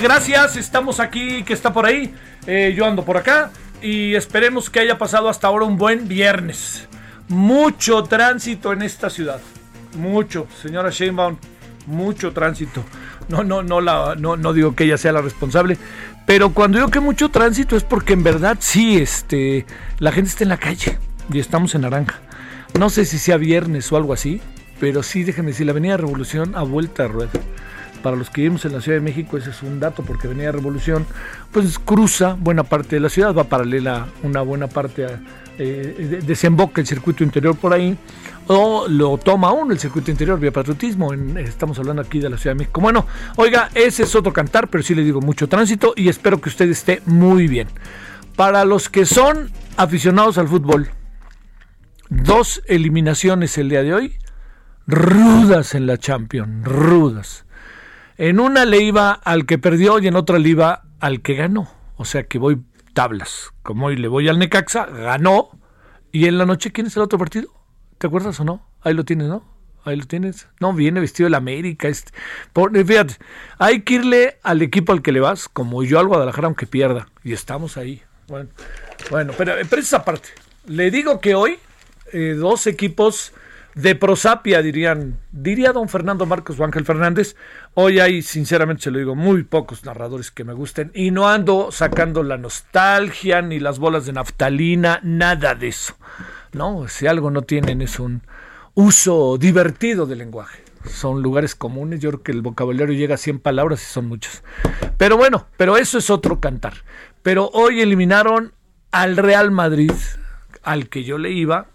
Gracias. Estamos aquí, que está por ahí. Eh, yo ando por acá y esperemos que haya pasado hasta ahora un buen viernes. Mucho tránsito en esta ciudad. Mucho, señora Sheinbaum, mucho tránsito. No, no, no, la, no, no digo que ella sea la responsable, pero cuando digo que mucho tránsito es porque en verdad sí, este, la gente está en la calle y estamos en naranja. No sé si sea viernes o algo así, pero sí, déjenme decir, la Avenida Revolución a vuelta de rueda. Para los que vivimos en la Ciudad de México, ese es un dato, porque Avenida Revolución, pues cruza buena parte de la ciudad, va paralela una buena parte, eh, de- desemboca el circuito interior por ahí, o lo toma uno el circuito interior vía patriotismo. estamos hablando aquí de la Ciudad de México. Bueno, oiga, ese es otro cantar, pero sí le digo mucho tránsito y espero que usted esté muy bien. Para los que son aficionados al fútbol, dos eliminaciones el día de hoy, rudas en la Champions, rudas. En una le iba al que perdió y en otra le iba al que ganó. O sea que voy tablas. Como hoy le voy al Necaxa, ganó. Y en la noche, ¿quién es el otro partido? ¿Te acuerdas o no? Ahí lo tienes, ¿no? Ahí lo tienes. No, viene vestido del América. Este. Eh, fíjate, hay que irle al equipo al que le vas, como yo al Guadalajara, aunque pierda. Y estamos ahí. Bueno, bueno pero, pero esa parte. Le digo que hoy, eh, dos equipos de prosapia, dirían, diría don Fernando Marcos o Ángel Fernández. Hoy hay, sinceramente se lo digo, muy pocos narradores que me gusten y no ando sacando la nostalgia ni las bolas de naftalina, nada de eso. No, si algo no tienen es un uso divertido del lenguaje. Son lugares comunes, yo creo que el vocabulario llega a 100 palabras y son muchos. Pero bueno, pero eso es otro cantar. Pero hoy eliminaron al Real Madrid, al que yo le iba,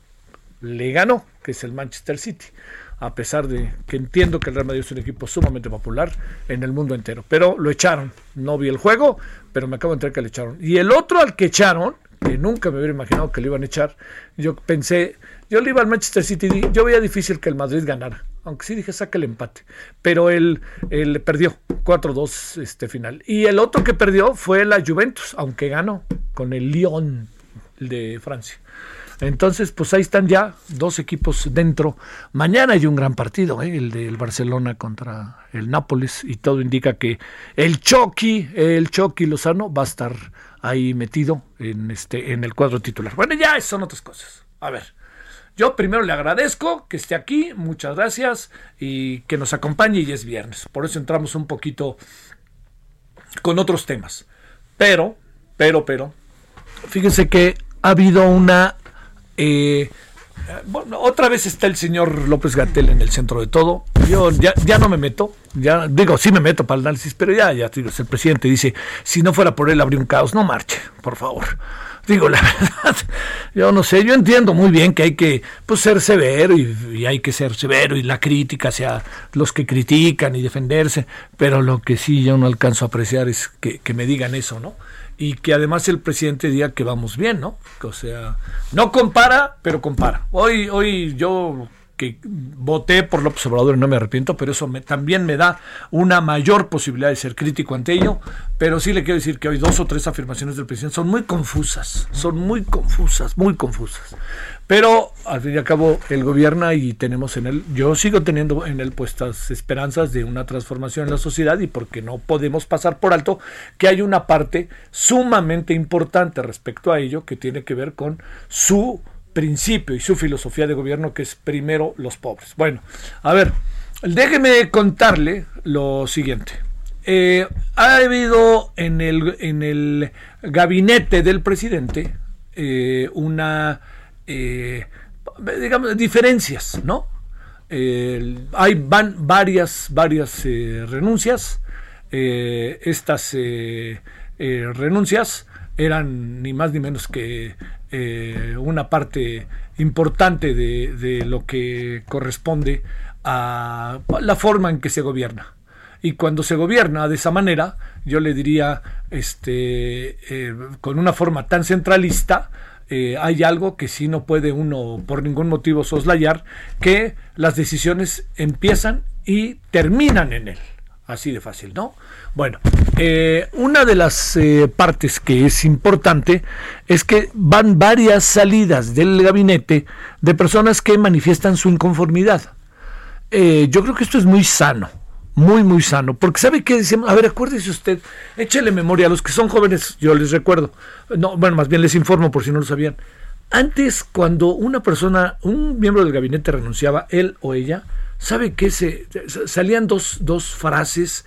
le ganó, que es el Manchester City. A pesar de que entiendo que el Real Madrid es un equipo sumamente popular en el mundo entero. Pero lo echaron. No vi el juego, pero me acabo de enterar que le echaron. Y el otro al que echaron, que nunca me hubiera imaginado que le iban a echar, yo pensé, yo le iba al Manchester City, yo veía difícil que el Madrid ganara. Aunque sí dije, saca el empate. Pero él, él perdió 4-2 este final. Y el otro que perdió fue la Juventus, aunque ganó con el Lyon de Francia. Entonces, pues ahí están ya dos equipos dentro. Mañana hay un gran partido, ¿eh? el del Barcelona contra el Nápoles, y todo indica que el Chucky, el Chucky Lozano va a estar ahí metido en este, en el cuadro titular. Bueno, ya son otras cosas. A ver. Yo primero le agradezco que esté aquí, muchas gracias y que nos acompañe y es viernes. Por eso entramos un poquito con otros temas. Pero, pero, pero, fíjense que ha habido una... eh, bueno, otra vez está el señor López Gatel en el centro de todo. Yo ya, ya no me meto, ya digo, sí me meto para el análisis, pero ya, ya digo, el presidente dice, si no fuera por él habría un caos, no marche, por favor. Digo, la verdad, yo no sé, yo entiendo muy bien que hay que pues, ser severo y, hay que ser severo y la crítica hacia los que critican y defenderse, pero lo que sí yo no alcanzo a apreciar es que me digan eso, ¿no? Y que además el presidente diga que vamos bien, ¿no? O sea, no compara, pero compara. Hoy, hoy yo que voté por López Obrador y no me arrepiento, pero eso me, también me da una mayor posibilidad de ser crítico ante ello. Pero sí le quiero decir que hoy dos o tres afirmaciones del presidente son muy confusas, son muy confusas, muy confusas. Pero al fin y al cabo él gobierna y tenemos en él, yo sigo teniendo en él puestas esperanzas de una transformación en la sociedad y porque no podemos pasar por alto que hay una parte sumamente importante respecto a ello que tiene que ver con su principio y su filosofía de gobierno que es primero los pobres. Bueno, a ver, déjeme contarle lo siguiente. Eh, ha habido en el, en el gabinete del presidente eh, una, eh, digamos, diferencias, ¿no? hay van varias, varias renuncias. estas renuncias eran ni más ni menos que eh, una parte importante de, lo que corresponde a la forma en que se gobierna. Y cuando se gobierna de esa manera, yo le diría, este, eh, con una forma tan centralista, eh, hay algo que sí no puede uno por ningún motivo soslayar, que las decisiones empiezan y terminan en él. Así de fácil, ¿no? Bueno, eh, una de las eh, partes que es importante es que van varias salidas del gabinete de personas que manifiestan su inconformidad. Yo creo que esto es muy sano, muy, muy sano, porque ¿sabe qué decimos? A ver, acuérdese usted, échele memoria a los que son jóvenes, yo les recuerdo, no, bueno, más bien les informo por si no lo sabían. Antes, cuando una persona, un miembro del gabinete renunciaba, él o ella, ¿Sabe qué? Se, salían dos, dos frases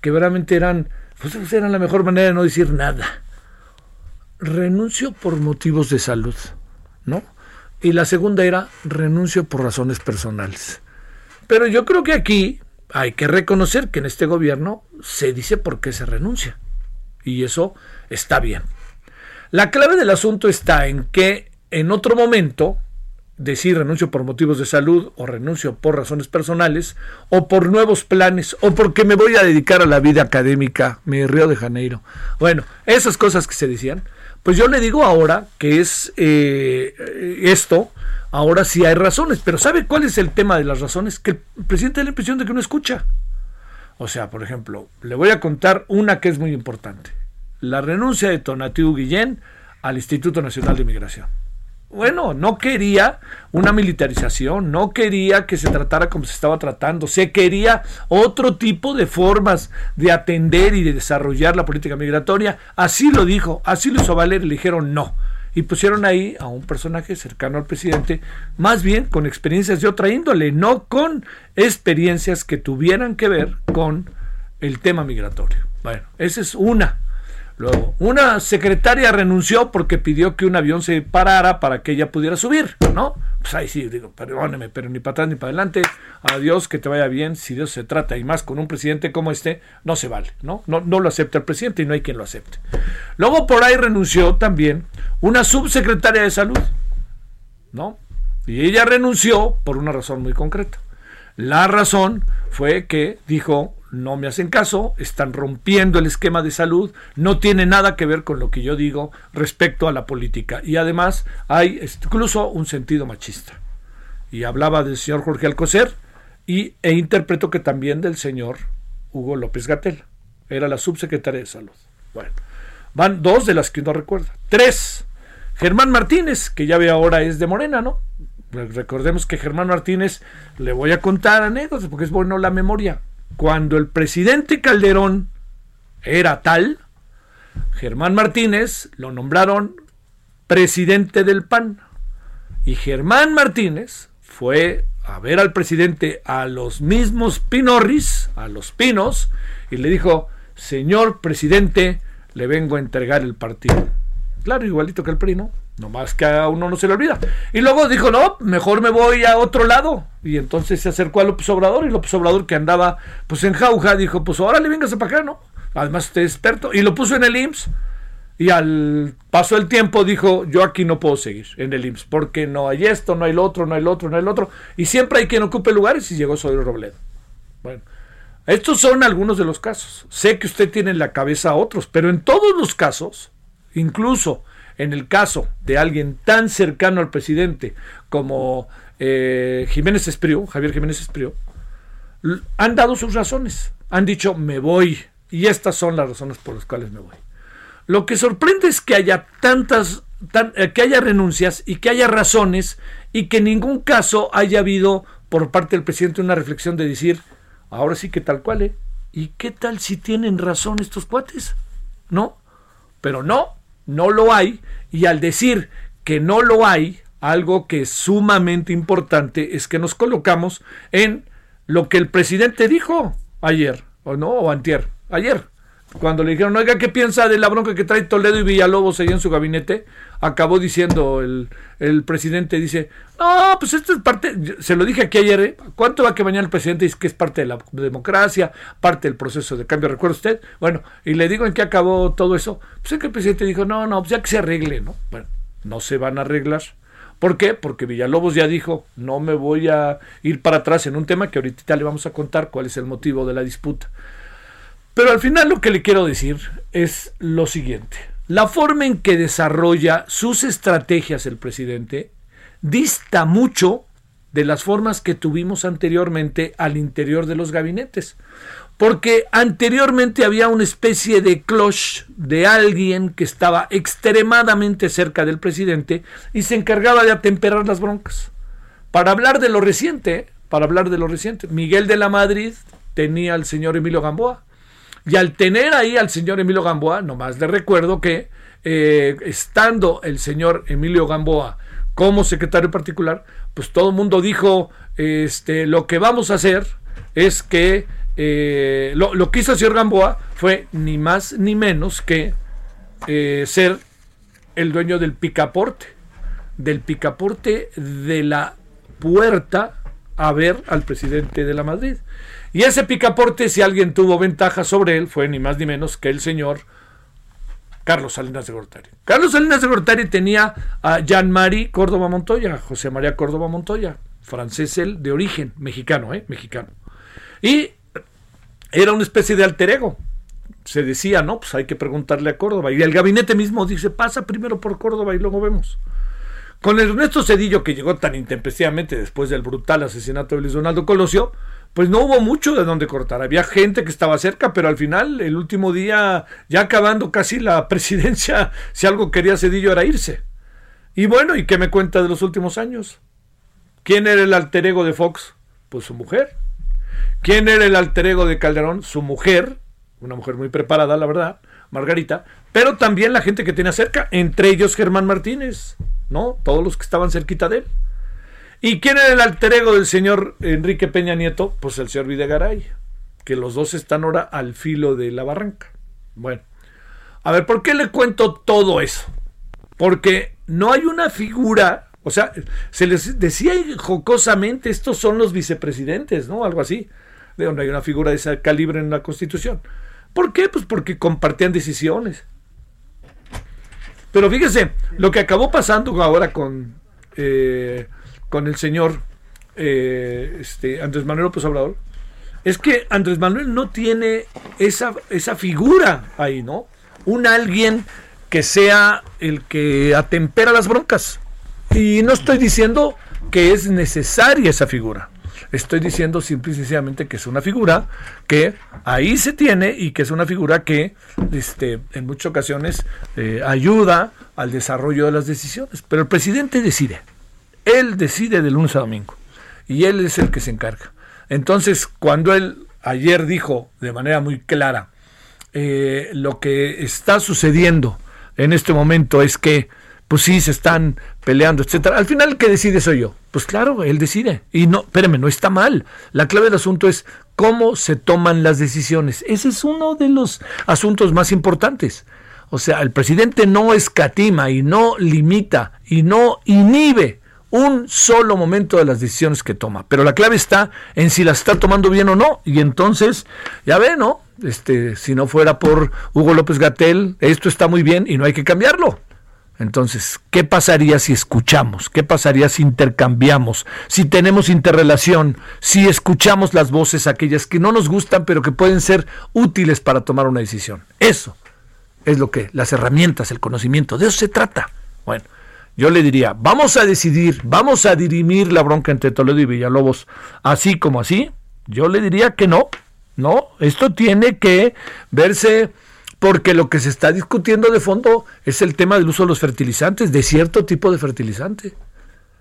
que verdaderamente eran, pues eran la mejor manera de no decir nada. Renuncio por motivos de salud, ¿no? Y la segunda era renuncio por razones personales. Pero yo creo que aquí hay que reconocer que en este gobierno se dice por qué se renuncia. Y eso está bien. La clave del asunto está en que en otro momento decir renuncio por motivos de salud o renuncio por razones personales o por nuevos planes o porque me voy a dedicar a la vida académica, mi Río de Janeiro. Bueno, esas cosas que se decían, pues yo le digo ahora que es eh, esto, ahora sí hay razones, pero ¿sabe cuál es el tema de las razones? Que el presidente da la impresión de que no escucha. O sea, por ejemplo, le voy a contar una que es muy importante. La renuncia de Tonatiu Guillén al Instituto Nacional de Migración bueno, no quería una militarización, no quería que se tratara como se estaba tratando, se quería otro tipo de formas de atender y de desarrollar la política migratoria. Así lo dijo, así lo hizo Valer le dijeron no. Y pusieron ahí a un personaje cercano al presidente, más bien con experiencias de otra índole, no con experiencias que tuvieran que ver con el tema migratorio. Bueno, esa es una. Luego, una secretaria renunció porque pidió que un avión se parara para que ella pudiera subir, ¿no? Pues ahí sí, digo, perdóneme, pero ni para atrás ni para adelante. Adiós, que te vaya bien. Si Dios se trata, y más con un presidente como este, no se vale, ¿no? No, no lo acepta el presidente y no hay quien lo acepte. Luego por ahí renunció también una subsecretaria de salud, ¿no? Y ella renunció por una razón muy concreta. La razón fue que dijo, no me hacen caso, están rompiendo el esquema de salud, no tiene nada que ver con lo que yo digo respecto a la política. Y además hay incluso un sentido machista. Y hablaba del señor Jorge Alcocer y, e interpreto que también del señor Hugo López Gatel. Era la subsecretaria de salud. Bueno, van dos de las que uno recuerda. Tres. Germán Martínez, que ya ve ahora es de Morena, ¿no? Recordemos que Germán Martínez, le voy a contar anécdotas porque es bueno la memoria cuando el presidente Calderón era tal, Germán Martínez lo nombraron presidente del PAN. Y Germán Martínez fue a ver al presidente a los mismos Pinorris, a los Pinos, y le dijo, señor presidente, le vengo a entregar el partido. Claro, igualito que el PRI, ¿no? Más que a uno no se le olvida. Y luego dijo, no, mejor me voy a otro lado. Y entonces se acercó a López Obrador y López Obrador que andaba pues en jauja dijo, pues ahora le vengas para acá, ¿no? Además usted es experto. Y lo puso en el IMSS. Y al paso del tiempo dijo, yo aquí no puedo seguir en el IMSS, porque no hay esto, no hay lo otro, no hay lo otro, no hay lo otro. Y siempre hay quien ocupe lugares y llegó Soy Robledo. Bueno, estos son algunos de los casos. Sé que usted tiene en la cabeza otros, pero en todos los casos, incluso en el caso de alguien tan cercano al presidente como eh, Jiménez Espriu, Javier Jiménez Espriu, han dado sus razones. Han dicho, me voy. Y estas son las razones por las cuales me voy. Lo que sorprende es que haya tantas, eh, que haya renuncias y que haya razones y que en ningún caso haya habido por parte del presidente una reflexión de decir, ahora sí que tal cual, ¿eh? ¿Y qué tal si tienen razón estos cuates? ¿No? Pero no, no lo hay. Y al decir que no lo hay, algo que es sumamente importante es que nos colocamos en lo que el presidente dijo ayer, o no, o antier, ayer, cuando le dijeron, oiga, ¿qué piensa de la bronca que trae Toledo y Villalobos ahí en su gabinete? Acabó diciendo el, el presidente, dice, no, pues esto es parte, se lo dije aquí ayer, ¿eh? ¿cuánto va que mañana el presidente dice que es parte de la democracia, parte del proceso de cambio? ¿Recuerda usted? Bueno, y le digo en qué acabó todo eso. Pues es que el presidente dijo, no, no, pues ya que se arregle, ¿no? Bueno, no se van a arreglar. ¿Por qué? Porque Villalobos ya dijo, no me voy a ir para atrás en un tema que ahorita le vamos a contar cuál es el motivo de la disputa. Pero al final lo que le quiero decir es lo siguiente. La forma en que desarrolla sus estrategias el presidente dista mucho de las formas que tuvimos anteriormente al interior de los gabinetes porque anteriormente había una especie de cloche de alguien que estaba extremadamente cerca del presidente y se encargaba de atemperar las broncas. Para hablar de lo reciente, para hablar de lo reciente, Miguel de la Madrid tenía al señor Emilio Gamboa. Y al tener ahí al señor Emilio Gamboa, nomás le recuerdo que eh, estando el señor Emilio Gamboa como secretario particular, pues todo el mundo dijo, este, lo que vamos a hacer es que eh, lo, que hizo el señor Gamboa fue ni más ni menos que eh, ser el dueño del picaporte, del picaporte de la puerta a ver al presidente de la Madrid. Y ese picaporte, si alguien tuvo ventaja sobre él, fue ni más ni menos que el señor Carlos Salinas de Gortari. Carlos Salinas de Gortari tenía a Jean-Marie Córdoba Montoya, José María Córdoba Montoya, francés él, de origen, mexicano, ¿eh? Mexicano. Y era una especie de alter ego. Se decía, no, pues hay que preguntarle a Córdoba. Y el gabinete mismo dice, pasa primero por Córdoba y luego vemos. Con Ernesto Cedillo, que llegó tan intempestivamente después del brutal asesinato de Luis Donaldo Colosio, pues no hubo mucho de dónde cortar. Había gente que estaba cerca, pero al final, el último día, ya acabando casi la presidencia, si algo quería Cedillo era irse. Y bueno, ¿y qué me cuenta de los últimos años? ¿Quién era el alter ego de Fox? Pues su mujer. ¿Quién era el alter ego de Calderón? Su mujer, una mujer muy preparada, la verdad, Margarita, pero también la gente que tenía cerca, entre ellos Germán Martínez, ¿no? Todos los que estaban cerquita de él. ¿Y quién era el alter ego del señor Enrique Peña Nieto? Pues el señor Videgaray, que los dos están ahora al filo de la barranca. Bueno, a ver, ¿por qué le cuento todo eso? Porque no hay una figura, o sea, se les decía jocosamente, estos son los vicepresidentes, ¿no? Algo así de donde hay una figura de ese calibre en la Constitución. ¿Por qué? Pues porque compartían decisiones. Pero fíjese, lo que acabó pasando ahora con, eh, con el señor eh, este, Andrés Manuel López es que Andrés Manuel no tiene esa, esa figura ahí, ¿no? Un alguien que sea el que atempera las broncas. Y no estoy diciendo que es necesaria esa figura. Estoy diciendo simple y sencillamente que es una figura que ahí se tiene y que es una figura que este, en muchas ocasiones eh, ayuda al desarrollo de las decisiones. Pero el presidente decide. Él decide de lunes a domingo. Y él es el que se encarga. Entonces, cuando él ayer dijo de manera muy clara, eh, lo que está sucediendo en este momento es que pues sí, se están peleando, etcétera. Al final que decide soy yo. Pues claro, él decide. Y no, espérame, no está mal. La clave del asunto es cómo se toman las decisiones. Ese es uno de los asuntos más importantes. O sea, el presidente no escatima y no limita y no inhibe un solo momento de las decisiones que toma. Pero la clave está en si las está tomando bien o no. Y entonces, ya ve, ¿no? Este, si no fuera por Hugo López Gatel, esto está muy bien y no hay que cambiarlo. Entonces, ¿qué pasaría si escuchamos? ¿Qué pasaría si intercambiamos? Si tenemos interrelación, si escuchamos las voces aquellas que no nos gustan, pero que pueden ser útiles para tomar una decisión. Eso, es lo que, las herramientas, el conocimiento, de eso se trata. Bueno, yo le diría, vamos a decidir, vamos a dirimir la bronca entre Toledo y Villalobos, así como así. Yo le diría que no, no, esto tiene que verse porque lo que se está discutiendo de fondo es el tema del uso de los fertilizantes, de cierto tipo de fertilizante.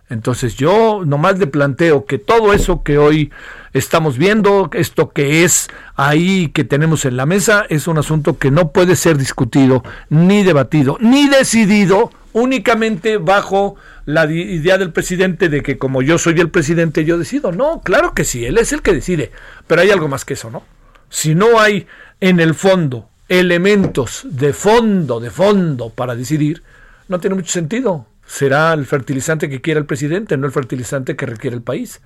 Entonces yo nomás le planteo que todo eso que hoy estamos viendo, esto que es ahí que tenemos en la mesa, es un asunto que no puede ser discutido, ni debatido, ni decidido únicamente bajo la idea del presidente de que como yo soy el presidente yo decido. No, claro que sí, él es el que decide, pero hay algo más que eso, ¿no? Si no hay en el fondo elementos de fondo, de fondo para decidir, no tiene mucho sentido será el fertilizante que quiera el presidente, no el fertilizante que requiere el país.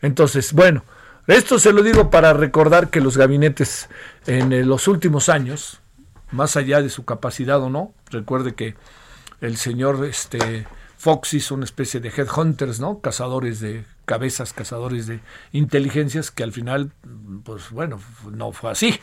Entonces, bueno, esto se lo digo para recordar que los gabinetes en eh, los últimos años, más allá de su capacidad o no, recuerde que el señor este, Fox hizo una especie de headhunters, ¿no? Cazadores de cabezas, cazadores de inteligencias, que al final, pues bueno, no fue así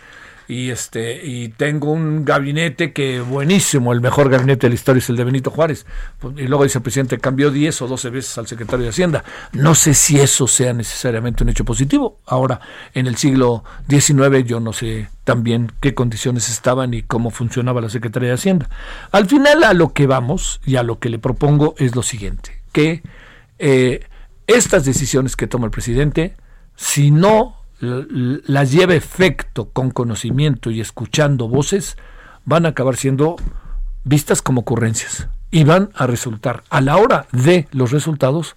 y este y tengo un gabinete que buenísimo, el mejor gabinete de la historia es el de Benito Juárez. Pues, y luego dice el presidente, cambió 10 o 12 veces al secretario de Hacienda. No sé si eso sea necesariamente un hecho positivo. Ahora, en el siglo XIX yo no sé también qué condiciones estaban y cómo funcionaba la Secretaría de Hacienda. Al final a lo que vamos y a lo que le propongo es lo siguiente, que eh, estas decisiones que toma el presidente, si no las lleva efecto con conocimiento y escuchando voces, van a acabar siendo vistas como ocurrencias y van a resultar a la hora de los resultados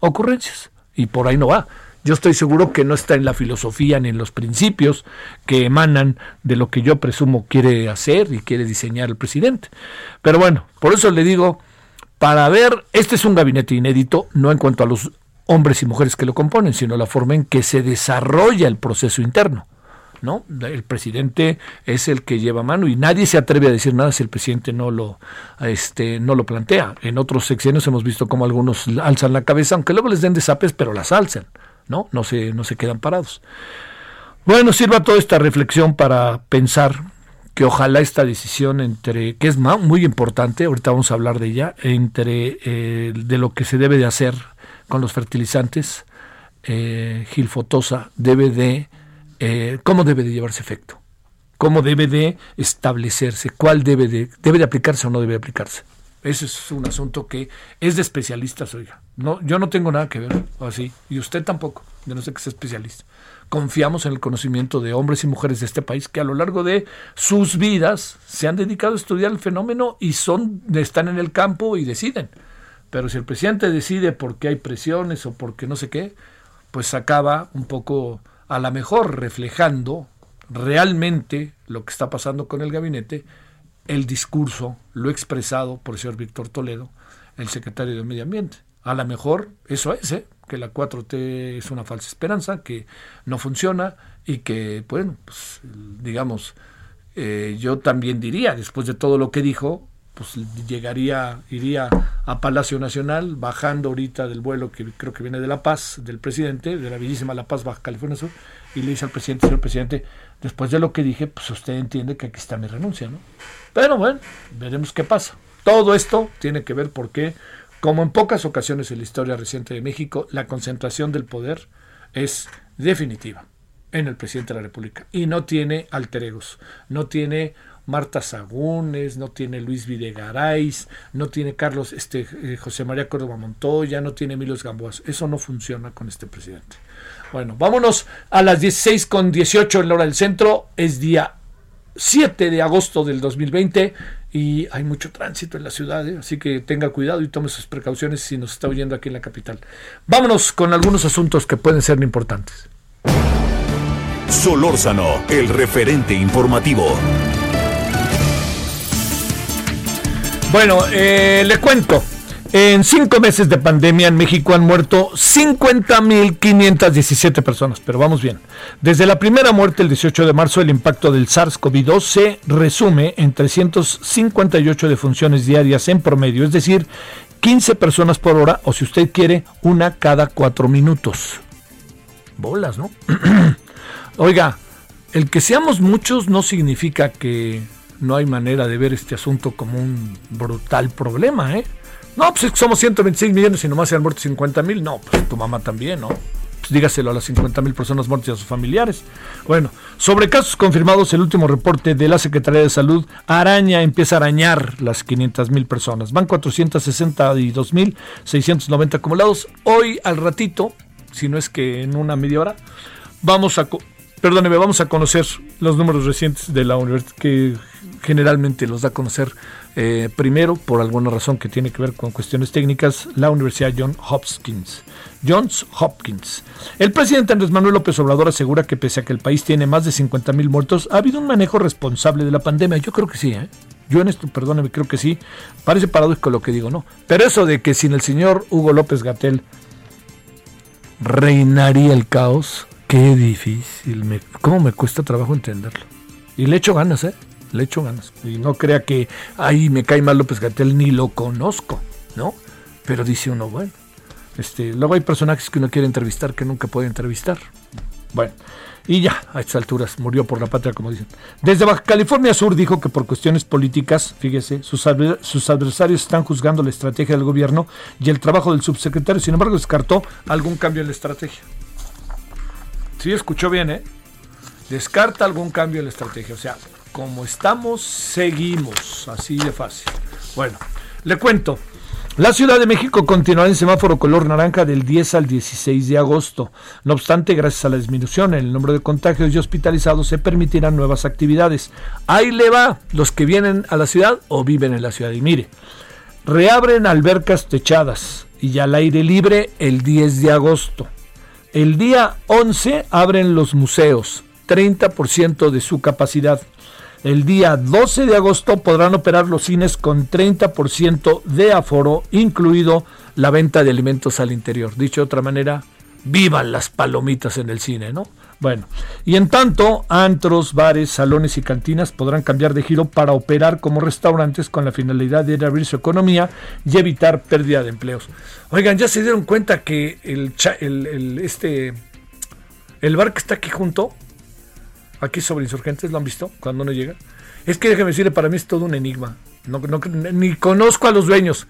ocurrencias. Y por ahí no va. Yo estoy seguro que no está en la filosofía ni en los principios que emanan de lo que yo presumo quiere hacer y quiere diseñar el presidente. Pero bueno, por eso le digo, para ver, este es un gabinete inédito, no en cuanto a los hombres y mujeres que lo componen, sino la forma en que se desarrolla el proceso interno. ¿no? El presidente es el que lleva mano y nadie se atreve a decir nada si el presidente no lo, este, no lo plantea. En otros sexenios hemos visto cómo algunos alzan la cabeza, aunque luego les den desapes, pero las alzan, ¿no? No se, no se quedan parados. Bueno, sirva toda esta reflexión para pensar que ojalá esta decisión entre, que es muy importante, ahorita vamos a hablar de ella, entre eh, de lo que se debe de hacer con los fertilizantes, eh, gilfotosa debe de, eh, cómo debe de llevarse efecto, cómo debe de establecerse, cuál debe de, debe de aplicarse o no debe de aplicarse. Ese es un asunto que es de especialistas, oiga. No, yo no tengo nada que ver así, y usted tampoco, de no sé que sea especialista. Confiamos en el conocimiento de hombres y mujeres de este país que a lo largo de sus vidas se han dedicado a estudiar el fenómeno y son, están en el campo y deciden. Pero si el presidente decide porque hay presiones o porque no sé qué, pues acaba un poco a lo mejor reflejando realmente lo que está pasando con el gabinete, el discurso, lo expresado por el señor Víctor Toledo, el secretario de Medio Ambiente. A lo mejor eso es, ¿eh? que la 4T es una falsa esperanza, que no funciona y que, bueno, pues, digamos, eh, yo también diría, después de todo lo que dijo, pues llegaría, iría a Palacio Nacional, bajando ahorita del vuelo que creo que viene de La Paz, del presidente, de la bellísima La Paz, Baja California Sur, y le dice al presidente, señor presidente, después de lo que dije, pues usted entiende que aquí está mi renuncia, ¿no? Pero bueno, veremos qué pasa. Todo esto tiene que ver porque, como en pocas ocasiones en la historia reciente de México, la concentración del poder es definitiva en el presidente de la República y no tiene alter egos, no tiene Marta Sagúnes, no tiene Luis Videgaray, no tiene Carlos, este, eh, José María Córdoba Montoya, no tiene Emilio Gamboas. Eso no funciona con este presidente. Bueno, vámonos a las 16 con 18 en la hora del centro. Es día 7 de agosto del 2020 y hay mucho tránsito en la ciudad, ¿eh? así que tenga cuidado y tome sus precauciones si nos está oyendo aquí en la capital. Vámonos con algunos asuntos que pueden ser importantes. Solórzano, el referente informativo. Bueno, eh, le cuento. En cinco meses de pandemia en México han muerto 50.517 personas, pero vamos bien. Desde la primera muerte el 18 de marzo, el impacto del SARS-CoV-2 se resume en 358 defunciones diarias en promedio, es decir, 15 personas por hora, o si usted quiere, una cada cuatro minutos. Bolas, ¿no? Oiga, el que seamos muchos no significa que no hay manera de ver este asunto como un brutal problema, ¿eh? No, pues es que somos 126 millones y nomás se han muerto 50 mil. No, pues tu mamá también, ¿no? Pues dígaselo a las 50 mil personas muertas y a sus familiares. Bueno, sobre casos confirmados, el último reporte de la Secretaría de Salud, araña, empieza a arañar las 500 mil personas. Van 462 mil 690 acumulados. Hoy, al ratito, si no es que en una media hora, vamos a Perdóneme, vamos a conocer los números recientes de la que generalmente los da a conocer eh, primero, por alguna razón que tiene que ver con cuestiones técnicas, la Universidad John Hopkins. Johns Hopkins. El presidente Andrés Manuel López Obrador asegura que pese a que el país tiene más de 50 mil muertos, ha habido un manejo responsable de la pandemia. Yo creo que sí, ¿eh? Yo en esto, perdóneme, creo que sí. Parece paradójico lo que digo, ¿no? Pero eso de que sin el señor Hugo López Gatel reinaría el caos, Qué difícil, cómo me cuesta trabajo entenderlo. Y le echo ganas, ¿eh? Le echo ganas. Y no crea que ahí me cae mal López Gatel, ni lo conozco, ¿no? Pero dice uno, bueno. Este, luego hay personajes que uno quiere entrevistar que nunca puede entrevistar. Bueno, y ya, a estas alturas, murió por la patria, como dicen. Desde Baja California Sur dijo que por cuestiones políticas, fíjese, sus, sus adversarios están juzgando la estrategia del gobierno y el trabajo del subsecretario. Sin embargo, descartó algún cambio en la estrategia. Sí, escuchó bien, ¿eh? Descarta algún cambio en la estrategia. O sea, como estamos, seguimos. Así de fácil. Bueno, le cuento. La Ciudad de México continuará en semáforo color naranja del 10 al 16 de agosto. No obstante, gracias a la disminución en el número de contagios y hospitalizados, se permitirán nuevas actividades. Ahí le va los que vienen a la ciudad o viven en la ciudad. Y mire, reabren albercas techadas y al aire libre el 10 de agosto. El día 11 abren los museos, 30% de su capacidad. El día 12 de agosto podrán operar los cines con 30% de aforo, incluido la venta de alimentos al interior. Dicho de otra manera, vivan las palomitas en el cine, ¿no? Bueno, y en tanto, antros, bares, salones y cantinas podrán cambiar de giro para operar como restaurantes con la finalidad de abrir su economía y evitar pérdida de empleos. Oigan, ya se dieron cuenta que el, el, este, el bar que está aquí junto, aquí sobre Insurgentes, ¿lo han visto cuando no llega? Es que déjeme decirle, para mí es todo un enigma. No, ni conozco a los dueños.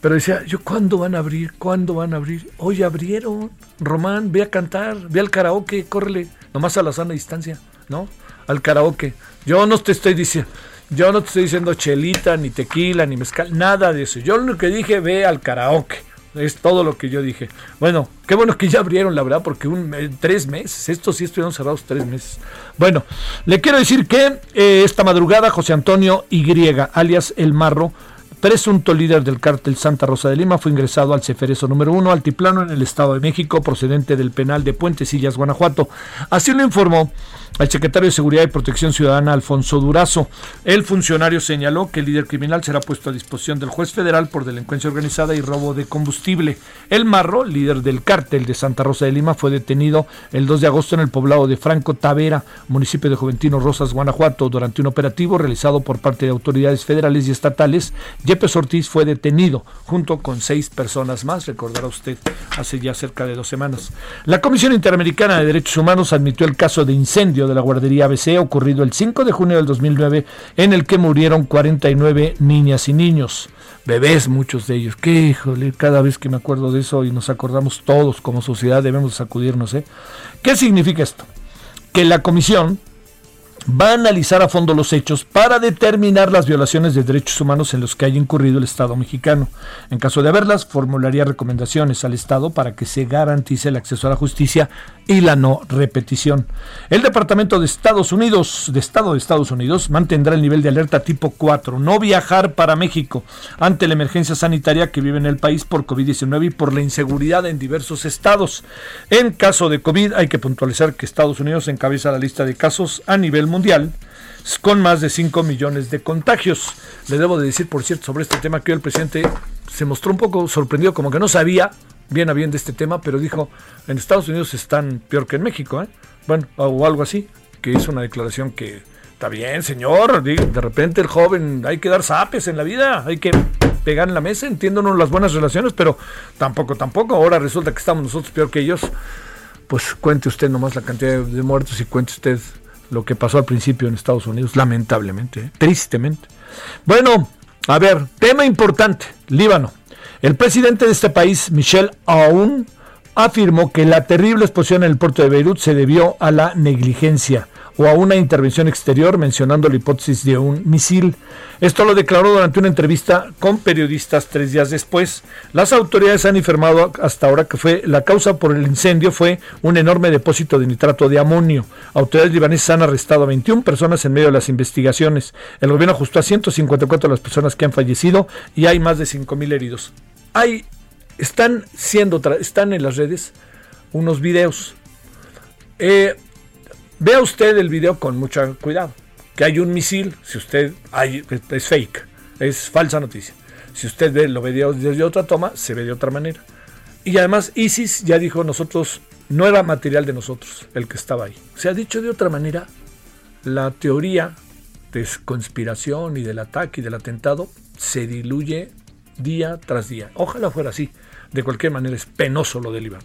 Pero decía, yo, ¿cuándo van a abrir? ¿Cuándo van a abrir? Hoy abrieron. Román, ve a cantar, ve al karaoke, córrele, nomás a la sana distancia, ¿no? Al karaoke. Yo no te estoy diciendo, yo no te estoy diciendo chelita, ni tequila, ni mezcal, nada de eso. Yo lo que dije, ve al karaoke. Es todo lo que yo dije. Bueno, qué bueno que ya abrieron, la verdad, porque un, eh, tres meses, estos sí estuvieron cerrados tres meses. Bueno, le quiero decir que eh, esta madrugada José Antonio Y, alias El Marro, presunto líder del cártel Santa Rosa de Lima, fue ingresado al Ceferezo número 1, Altiplano, en el Estado de México, procedente del penal de Puentecillas, Guanajuato. Así lo informó al secretario de Seguridad y Protección Ciudadana, Alfonso Durazo. El funcionario señaló que el líder criminal será puesto a disposición del juez federal por delincuencia organizada y robo de combustible. El Marro, líder del cártel de Santa Rosa de Lima, fue detenido el 2 de agosto en el poblado de Franco Tavera, municipio de Juventino Rosas, Guanajuato, durante un operativo realizado por parte de autoridades federales y estatales. Yepes Ortiz fue detenido junto con seis personas más, recordará usted, hace ya cerca de dos semanas. La Comisión Interamericana de Derechos Humanos admitió el caso de incendio de la guardería ABC ocurrido el 5 de junio del 2009 en el que murieron 49 niñas y niños. Bebés, muchos de ellos. Qué híjole, cada vez que me acuerdo de eso y nos acordamos todos como sociedad debemos sacudirnos. ¿eh? ¿Qué significa esto? Que la comisión va a analizar a fondo los hechos para determinar las violaciones de derechos humanos en los que haya incurrido el Estado mexicano. En caso de haberlas, formularía recomendaciones al Estado para que se garantice el acceso a la justicia y la no repetición. El Departamento de Estados Unidos, de Estado de Estados Unidos, mantendrá el nivel de alerta tipo 4, no viajar para México, ante la emergencia sanitaria que vive en el país por COVID-19 y por la inseguridad en diversos estados. En caso de COVID, hay que puntualizar que Estados Unidos encabeza la lista de casos a nivel mundial con más de 5 millones de contagios. Le debo de decir, por cierto, sobre este tema que hoy el presidente se mostró un poco sorprendido, como que no sabía bien a bien de este tema, pero dijo, en Estados Unidos están peor que en México, ¿eh? Bueno, o algo así, que hizo una declaración que está bien, señor, de repente el joven, hay que dar zapes en la vida, hay que pegar en la mesa, entiéndonos las buenas relaciones, pero tampoco, tampoco, ahora resulta que estamos nosotros peor que ellos, pues cuente usted nomás la cantidad de muertos y cuente usted lo que pasó al principio en Estados Unidos, lamentablemente, ¿eh? tristemente. Bueno, a ver, tema importante, Líbano. El presidente de este país, Michel Aoun, afirmó que la terrible explosión en el puerto de Beirut se debió a la negligencia o a una intervención exterior, mencionando la hipótesis de un misil. Esto lo declaró durante una entrevista con periodistas tres días después. Las autoridades han informado hasta ahora que fue la causa por el incendio fue un enorme depósito de nitrato de amonio. Autoridades libanesas han arrestado a 21 personas en medio de las investigaciones. El gobierno ajustó a 154 las personas que han fallecido y hay más de 5.000 heridos. Hay, están siendo, están en las redes unos videos. Eh, Vea usted el video con mucho cuidado. Que hay un misil, si usted es fake, es falsa noticia. Si usted ve, lo ve desde otra toma, se ve de otra manera. Y además ISIS ya dijo nosotros, no era material de nosotros el que estaba ahí. Se ha dicho de otra manera, la teoría de conspiración y del ataque y del atentado se diluye día tras día. Ojalá fuera así. De cualquier manera es penoso lo del Líbano.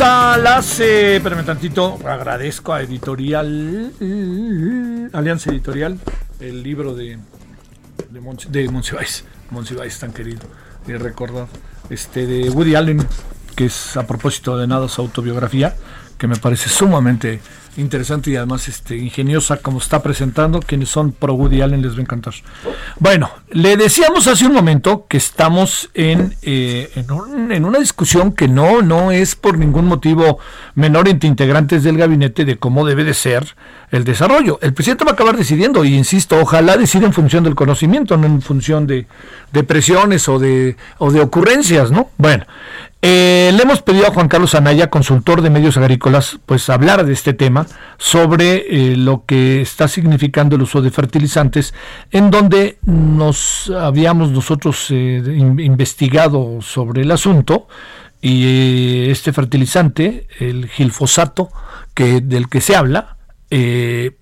a las. Eh, tantito. Agradezco a Editorial. Alianza Editorial. El libro de. De, de tan querido. Y recordado. Este, de Woody Allen. Que es a propósito de nada su autobiografía. Que me parece sumamente interesante y además este, ingeniosa como está presentando. Quienes son pro Woody Allen les va a encantar. Bueno, le decíamos hace un momento que estamos en, eh, en, una discusión que no, no es por ningún motivo menor entre integrantes del gabinete de cómo debe de ser el desarrollo. El presidente va a acabar decidiendo, y insisto, ojalá decida en función del conocimiento, no en función de, de presiones o de, o de ocurrencias, ¿no? Bueno, eh, le hemos pedido a Juan Carlos Anaya, consultor de medios agrícolas, pues hablar de este tema, sobre eh, lo que está significando el uso de fertilizantes, en donde nos habíamos nosotros eh, investigado sobre el asunto y este fertilizante, el gilfosato, que del que se habla,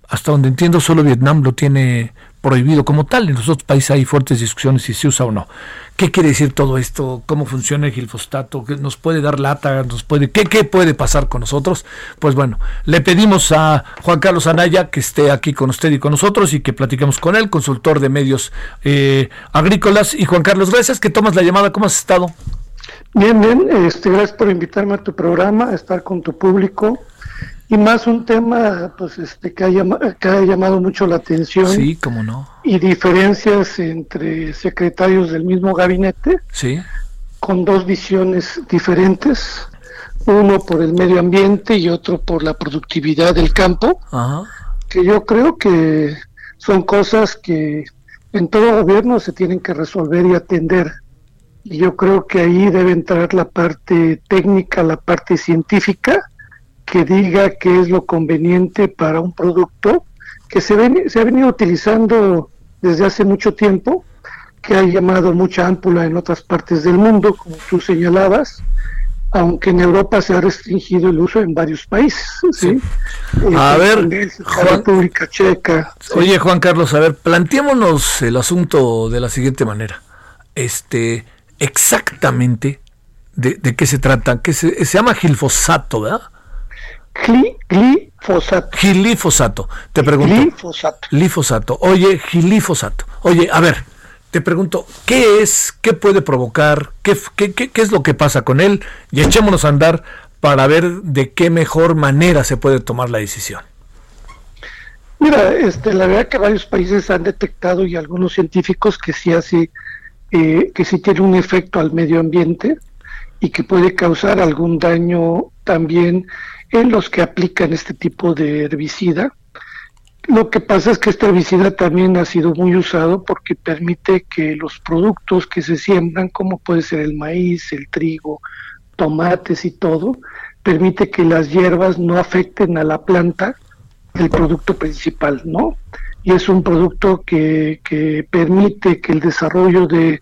hasta donde entiendo solo Vietnam lo tiene prohibido como tal. En los otros países hay fuertes discusiones si se usa o no. ¿Qué quiere decir todo esto? ¿Cómo funciona el gilfostato? ¿Qué ¿Nos puede dar lata? ¿Nos puede, qué, ¿Qué puede pasar con nosotros? Pues bueno, le pedimos a Juan Carlos Anaya que esté aquí con usted y con nosotros y que platiquemos con él, consultor de medios eh, agrícolas. Y Juan Carlos, gracias que tomas la llamada. ¿Cómo has estado? Bien, bien. Este, gracias por invitarme a tu programa, estar con tu público y más un tema pues este que ha, que ha llamado mucho la atención sí cómo no. y diferencias entre secretarios del mismo gabinete sí. con dos visiones diferentes uno por el medio ambiente y otro por la productividad del campo que yo creo que son cosas que en todo gobierno se tienen que resolver y atender. Y yo creo que ahí debe entrar la parte técnica la parte científica que diga qué es lo conveniente para un producto que se, se ha venido utilizando desde hace mucho tiempo, que ha llamado mucha ámpula en otras partes del mundo, como tú señalabas, aunque en Europa se ha restringido el uso en varios países. ¿sí? A ver, República Checa. Oye, Juan Carlos, a ver, planteémonos el asunto de la siguiente manera. Este, exactamente de, qué se trata, que se, se llama gilfosato, ¿verdad? Glifosato. Gilifosato. Te pregunto. Glifosato. Glifosato. Oye, gilifosato. Oye, a ver, te pregunto, ¿qué es? ¿Qué puede provocar? ¿Qué, qué, qué, es lo que pasa con él? Y echémonos a andar para ver de qué mejor manera se puede tomar la decisión. Mira, este, la verdad que varios países han detectado y algunos científicos que sí hace, eh, que sí tiene un efecto al medio ambiente y que puede causar algún daño también en los que aplican este tipo de herbicida. Lo que pasa es que este herbicida también ha sido muy usado porque permite que los productos que se siembran, como puede ser el maíz, el trigo, tomates y todo, permite que las hierbas no afecten a la planta del producto principal, ¿no? y es un producto que, que permite que el desarrollo de,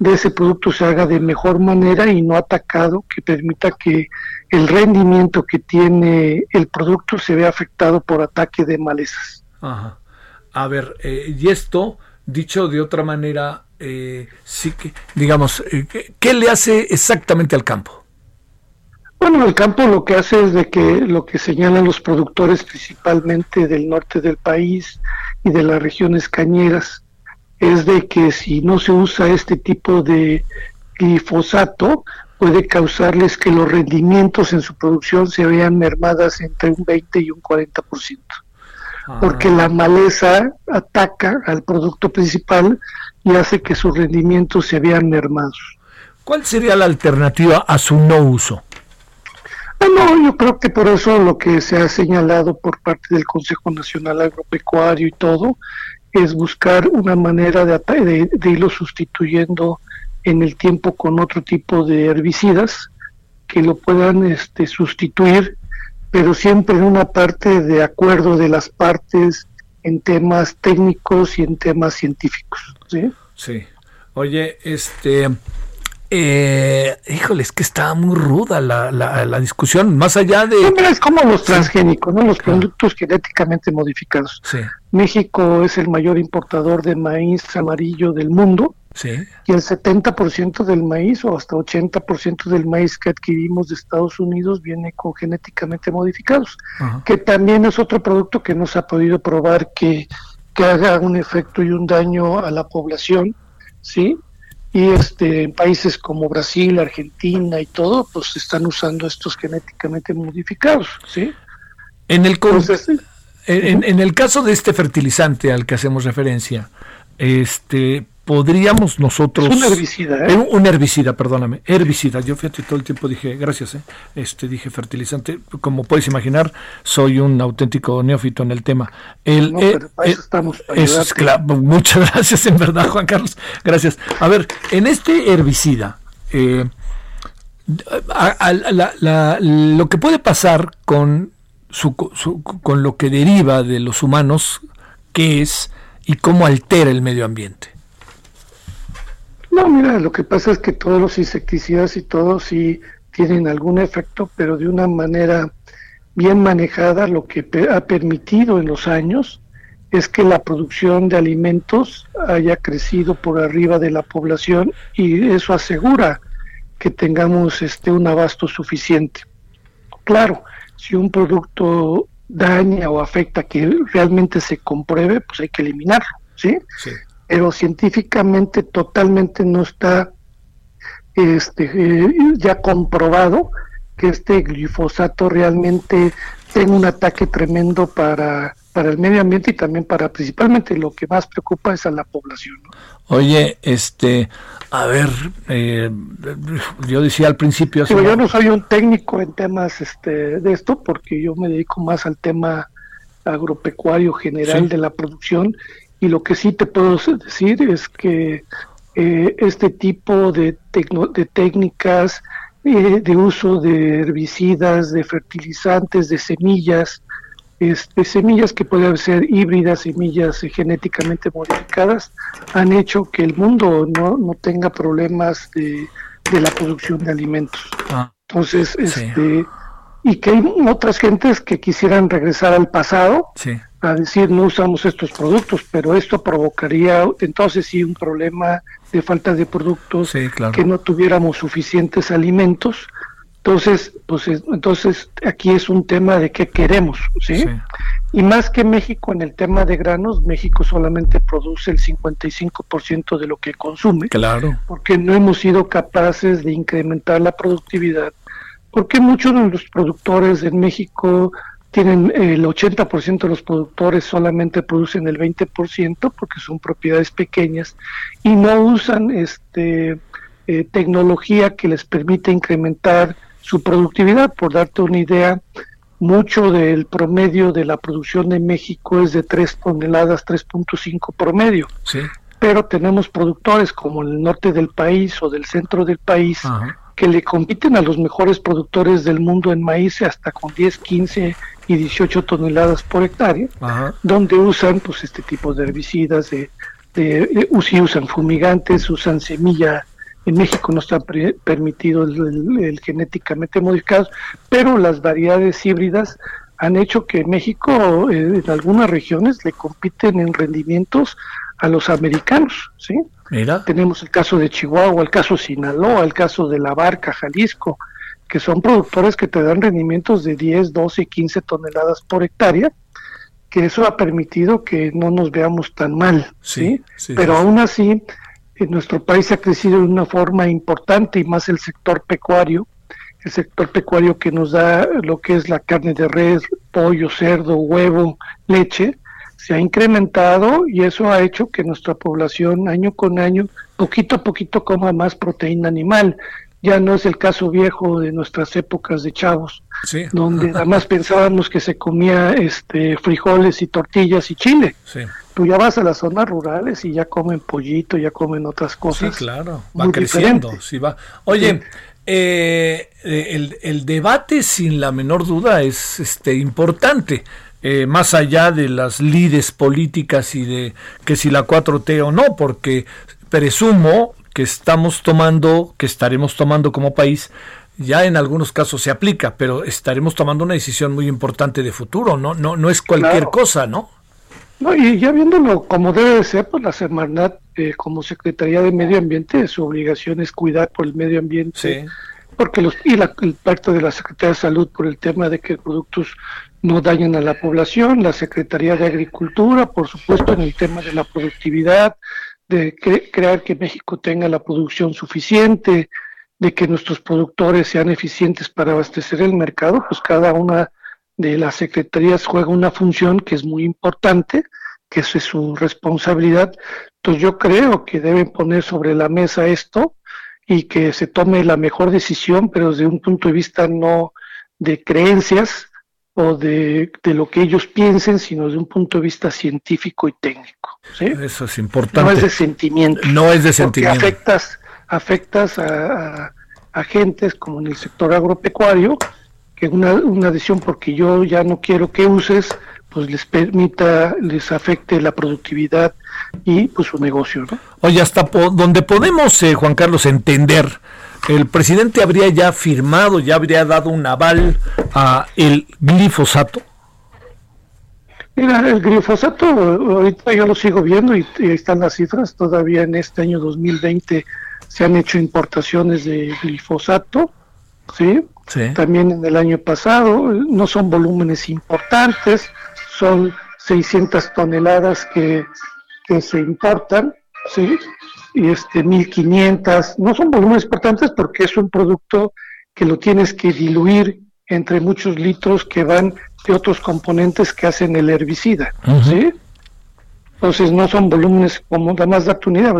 de ese producto se haga de mejor manera y no atacado, que permita que el rendimiento que tiene el producto se vea afectado por ataque de malezas. Ajá. A ver, eh, y esto, dicho de otra manera, eh, sí que, digamos, eh, ¿qué le hace exactamente al campo? Bueno, el campo lo que hace es de que lo que señalan los productores principalmente del norte del país y de las regiones cañeras es de que si no se usa este tipo de glifosato puede causarles que los rendimientos en su producción se vean mermadas entre un 20 y un 40%, porque ah. la maleza ataca al producto principal y hace que sus rendimientos se vean mermados. ¿Cuál sería la alternativa a su no uso? No, yo creo que por eso lo que se ha señalado por parte del Consejo Nacional Agropecuario y todo es buscar una manera de, de, irlo sustituyendo en el tiempo con otro tipo de herbicidas que lo puedan este, sustituir, pero siempre en una parte de acuerdo de las partes en temas técnicos y en temas científicos. Sí. Sí. Oye, este, eh, híjole, es que está muy ruda la, la, discusión, más allá de... es como los transgénicos, ¿no? los productos genéticamente modificados. México es el mayor importador de maíz amarillo del mundo sí. y el 70% del maíz o hasta 80% del maíz que adquirimos de Estados Unidos viene con genéticamente modificados, que también es otro producto que no se ha podido probar que, que haga un efecto y un daño a la población, ¿sí? Y este en países como Brasil, Argentina y todo, pues están usando estos genéticamente modificados, ¿sí? En el en, en, el caso de este fertilizante al que hacemos referencia, este podríamos nosotros... un herbicida, ¿eh? Un, herbicida, perdóname, herbicida. Yo fíjate, todo el tiempo dije, gracias, ¿eh? este dije fertilizante. Como puedes imaginar, soy un auténtico neófito en el tema. El, no, pero para eso estamos. muchas gracias, en verdad, Juan Carlos. Gracias. A ver, en este herbicida, eh, lo que puede pasar con, su, con lo que deriva de los humanos, qué es y cómo altera el medio ambiente. No, mira, lo que pasa es que todos los insecticidas y todos sí tienen algún efecto, pero de una manera bien manejada, lo que ha permitido en los años es que la producción de alimentos haya crecido por arriba de la población y eso asegura que tengamos este un abasto suficiente. Claro, si un producto daña o afecta que realmente se compruebe, pues hay que eliminarlo, ¿sí? sí pero científicamente totalmente no está este, eh, ya comprobado que este glifosato realmente tenga un ataque tremendo para, para el medio ambiente y también para principalmente lo que más preocupa es a la población. Oye, este, a ver, eh, yo decía al principio... yo no soy un técnico en temas este, de esto porque yo me dedico más al tema agropecuario general de la producción y lo que sí te puedo decir es que eh, este tipo de, de técnicas eh, de uso de herbicidas, de fertilizantes, de semillas, este, semillas que pueden ser híbridas, semillas genéticamente modificadas, han hecho que el mundo no, no tenga problemas de, de la producción de alimentos. Ah, Entonces, este, y que hay otras gentes que quisieran regresar al pasado a decir no usamos estos productos, pero esto provocaría entonces sí un problema de falta de productos, que no tuviéramos suficientes alimentos. Entonces, pues entonces aquí es un tema de qué queremos, ¿sí? Y más que México en el tema de granos, México solamente produce el 55% de lo que consume. Claro. Porque no hemos sido capaces de incrementar la productividad porque muchos de los productores en México tienen el 80% de los productores solamente producen el 20% porque son propiedades pequeñas y no usan este eh, tecnología que les permite incrementar su productividad. Por darte una idea, mucho del promedio de la producción de México es de 3 toneladas, 3.5 promedio. Sí. Pero tenemos productores como en el norte del país o del centro del país que le compiten a los mejores productores del mundo en maíz hasta con 10, 15 y 18 toneladas por hectárea, donde usan pues este tipo de herbicidas, de, de, usan fumigantes, usan semilla. En México no está permitido el, genéticamente modificado, pero las variedades híbridas han hecho que México eh, en algunas regiones le compiten en rendimientos a los americanos, ¿sí? Tenemos el caso de Chihuahua, el caso de Sinaloa, el caso de La Barca, Jalisco, que son productores que te dan rendimientos de 10, 12, 15 toneladas por hectárea, que eso ha permitido que no nos veamos tan mal, ¿sí? Pero aún así, en nuestro país ha crecido de una forma importante y más el sector pecuario, el sector pecuario que nos da lo que es la carne de res, pollo, cerdo, huevo, leche, se ha incrementado y eso ha hecho que nuestra población año con año, poquito a poquito, coma más proteína animal. Ya no es el caso viejo de nuestras épocas de chavos, donde además pensábamos que se comía este frijoles y tortillas y chile. Sí. Tú ya vas a las zonas rurales y ya comen pollito, ya comen otras cosas. Sí, claro, va creciendo. Sí va. Oye, eh, el, el debate sin la menor duda es este importante. Eh, más allá de las lides políticas y de que si la 4T o no, porque presumo que estamos tomando, que estaremos tomando como país, ya en algunos casos se aplica, pero estaremos tomando una decisión muy importante de futuro, no, no, no es cualquier cosa, ¿no? No, y ya viéndolo como debe de ser, pues la Semarnat eh, como Secretaría de Medio Ambiente, su obligación es cuidar por el medio ambiente. Porque los, y la, el pacto de la Secretaría de Salud por el tema de que productos no dañen a la población, la Secretaría de Agricultura, por supuesto, en el tema de la productividad, de crear que México tenga la producción suficiente, de que nuestros productores sean eficientes para abastecer el mercado, pues cada una de las secretarías juega una función que es muy importante, que es su responsabilidad. Entonces yo creo que deben poner sobre la mesa esto y que se tome la mejor decisión, pero desde un punto de vista no de creencias, o de, lo que ellos piensen, sino desde un punto de vista científico y técnico. Eso es importante. No es de sentimiento. No es de sentimiento. afectas, afectas a, agentes como en el sector agropecuario, que una, una decisión porque yo ya no quiero que uses, pues les permita, les afecte la productividad y pues su negocio. ¿no? Oye, hasta donde podemos, eh, Juan Carlos, entender el presidente habría ya firmado, ya habría dado un aval a el glifosato. Mira, el glifosato, ahorita yo lo sigo viendo y, ahí están las cifras, todavía en este año 2020 se han hecho importaciones de glifosato, ¿sí? ¿sí? También en el año pasado, no son volúmenes importantes, son 600 toneladas que, que se importan, ¿sí? Y este 1500, no son volúmenes importantes porque es un producto que lo tienes que diluir entre muchos litros que van de otros componentes que hacen el herbicida, ¿sí? Entonces no son volúmenes como nada más darte unidad,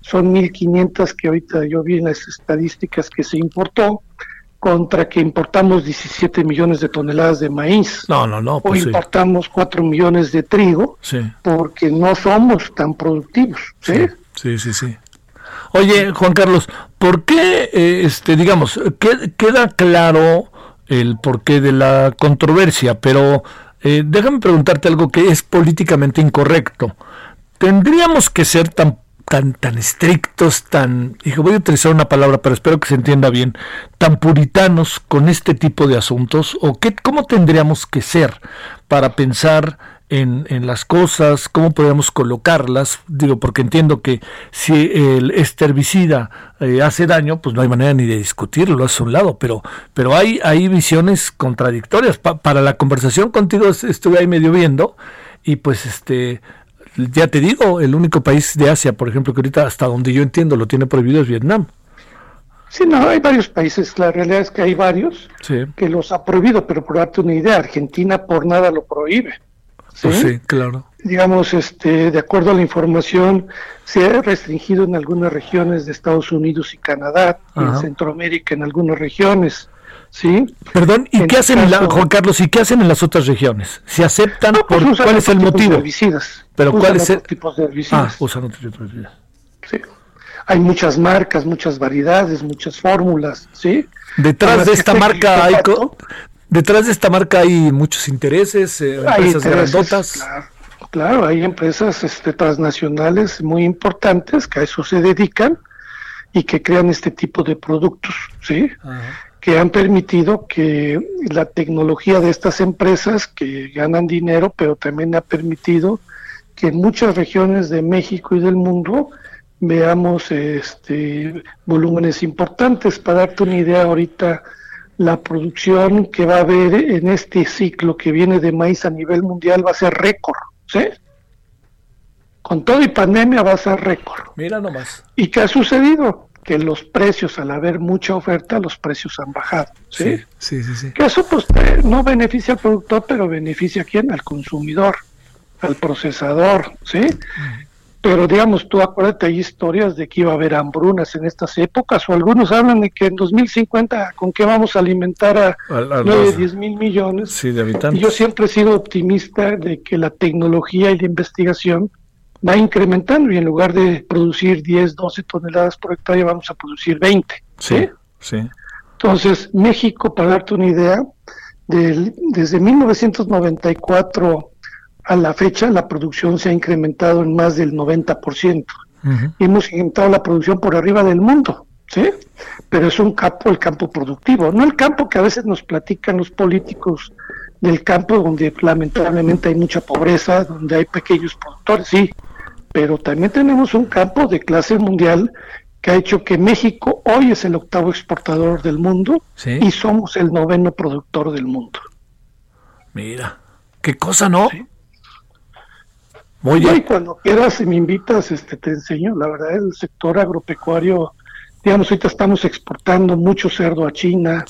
son 1500 que ahorita yo vi en las estadísticas que se importó contra que importamos 17 millones de toneladas de maíz. No, no, no. Pues o importamos 4 millones de trigo porque no somos tan productivos. ¿sí? Sí, sí, sí. Oye, Juan Carlos, ¿por qué, eh, este, digamos, queda claro el porqué de la controversia, pero eh, déjame preguntarte algo que es políticamente incorrecto. ¿Tendríamos que ser tan tan, tan estrictos, tan, dijo, voy a utilizar una palabra, pero espero que se entienda bien, tan puritanos con este tipo de asuntos? ¿O qué, cómo tendríamos que ser para pensar en, en, las cosas, cómo podemos colocarlas, digo, porque entiendo que si el este herbicida eh, hace daño, pues no hay manera ni de discutirlo, es un lado, pero, pero hay, hay visiones contradictorias. para la conversación contigo estuve ahí medio viendo, y pues este ya te digo, el único país de Asia, por ejemplo, que ahorita hasta donde yo entiendo lo tiene prohibido es Vietnam. Sí, no, hay varios países, la realidad es que hay varios que los ha prohibido, pero por darte una idea, Argentina por nada lo prohíbe. Pues ¿sí? claro. Digamos, este, de acuerdo a la información, se ha restringido en algunas regiones de Estados Unidos y Canadá, en Centroamérica en algunas regiones. ¿sí? Perdón, ¿y qué hacen, en la, Juan Carlos, y qué hacen en las otras regiones? ¿Se aceptan? Pues por, ¿Cuál es el motivo? Herbicidas. ¿Pero cuál es el...? tipos de herbicidas. Ah, usan otros tipos de herbicidas. Sí. hay muchas marcas, muchas variedades, muchas fórmulas, ¿sí? Detrás de esta marca hay detrás de esta marca hay muchos intereses, eh, empresas grandotas. Claro, hay empresas este, transnacionales muy importantes que a eso se dedican y que crean este tipo de productos, ¿sí? Que han permitido que la tecnología de estas empresas que ganan dinero, pero también ha permitido que en muchas regiones de México y del mundo veamos este volúmenes importantes. Para darte una idea ahorita, la producción que va a haber en este ciclo que viene de maíz a nivel mundial va a ser récord, ¿sí? Con todo y pandemia va a ser récord. Mira nomás. ¿Y qué ha sucedido? Que los precios, al haber mucha oferta, los precios han bajado, ¿sí? Sí, sí, sí. Que eso pues no beneficia al productor, pero beneficia a quién? Al consumidor, al procesador, ¿sí? Pero digamos, tú acuérdate, hay historias de que iba a haber hambrunas en estas épocas, o algunos hablan de que en 2050, ¿con qué vamos a alimentar a, 9, 10 mil millones? de habitantes. Y yo siempre he sido optimista de que la tecnología y la investigación va incrementando y en lugar de producir 10, 12 toneladas por hectárea, vamos a producir 20. Sí, sí. Entonces, México, para darte una idea, del, desde 1994 a la fecha la producción se ha incrementado en más del 90%. y hemos incrementado la producción por arriba del mundo, ¿sí? Pero es un campo, el campo productivo, no el campo que a veces nos platican los políticos del campo donde lamentablemente hay mucha pobreza, donde hay pequeños productores, sí, pero también tenemos un campo de clase mundial que ha hecho que México hoy es el octavo exportador del mundo y somos el noveno productor del mundo. Mira, qué cosa, ¿no? Muy bien. Y cuando quieras, si me invitas, este, te enseño. La verdad, el sector agropecuario, digamos, ahorita estamos exportando mucho cerdo a China.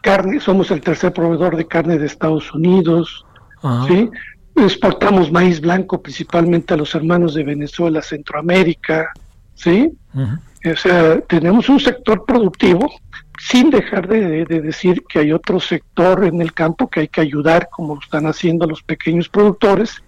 Carne, somos el tercer proveedor de carne de Estados Unidos. ¿sí? Exportamos maíz blanco principalmente a los hermanos de Venezuela, Centroamérica. ¿sí? O sea, tenemos un sector productivo sin dejar de, de, decir que hay otro sector en el campo que hay que ayudar, como lo están haciendo los pequeños productores,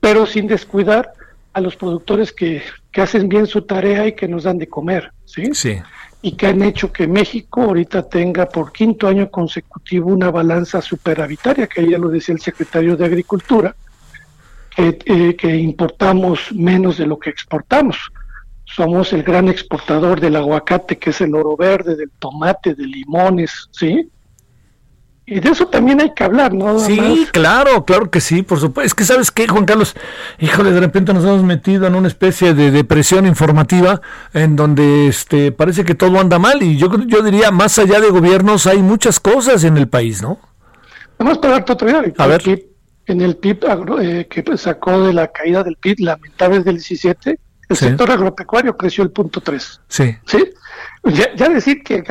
pero sin descuidar a los productores que, hacen bien su tarea y que nos dan de comer, ¿sí? Sí. Y que han hecho que México ahorita tenga por quinto año consecutivo una balanza superavitaria, que ya lo decía el secretario de Agricultura, que, eh, que importamos menos de lo que exportamos. Somos el gran exportador del aguacate, que es el oro verde, del tomate, de limones, ¿sí? Y de eso también hay que hablar, ¿no? Sí, claro, claro que sí, por supuesto. Es que sabes qué, Juan Carlos, híjole, de repente nos hemos metido en una especie de depresión informativa en donde este parece que todo anda mal y yo yo diría más allá de gobiernos hay muchas cosas en el país, ¿no? Vamos para darte otra idea. A ver. En el PIB eh, que sacó de la caída del PIB lamentable del 17, el sector agropecuario creció el punto 3. Sí. ¿Sí? Ya, ya decir que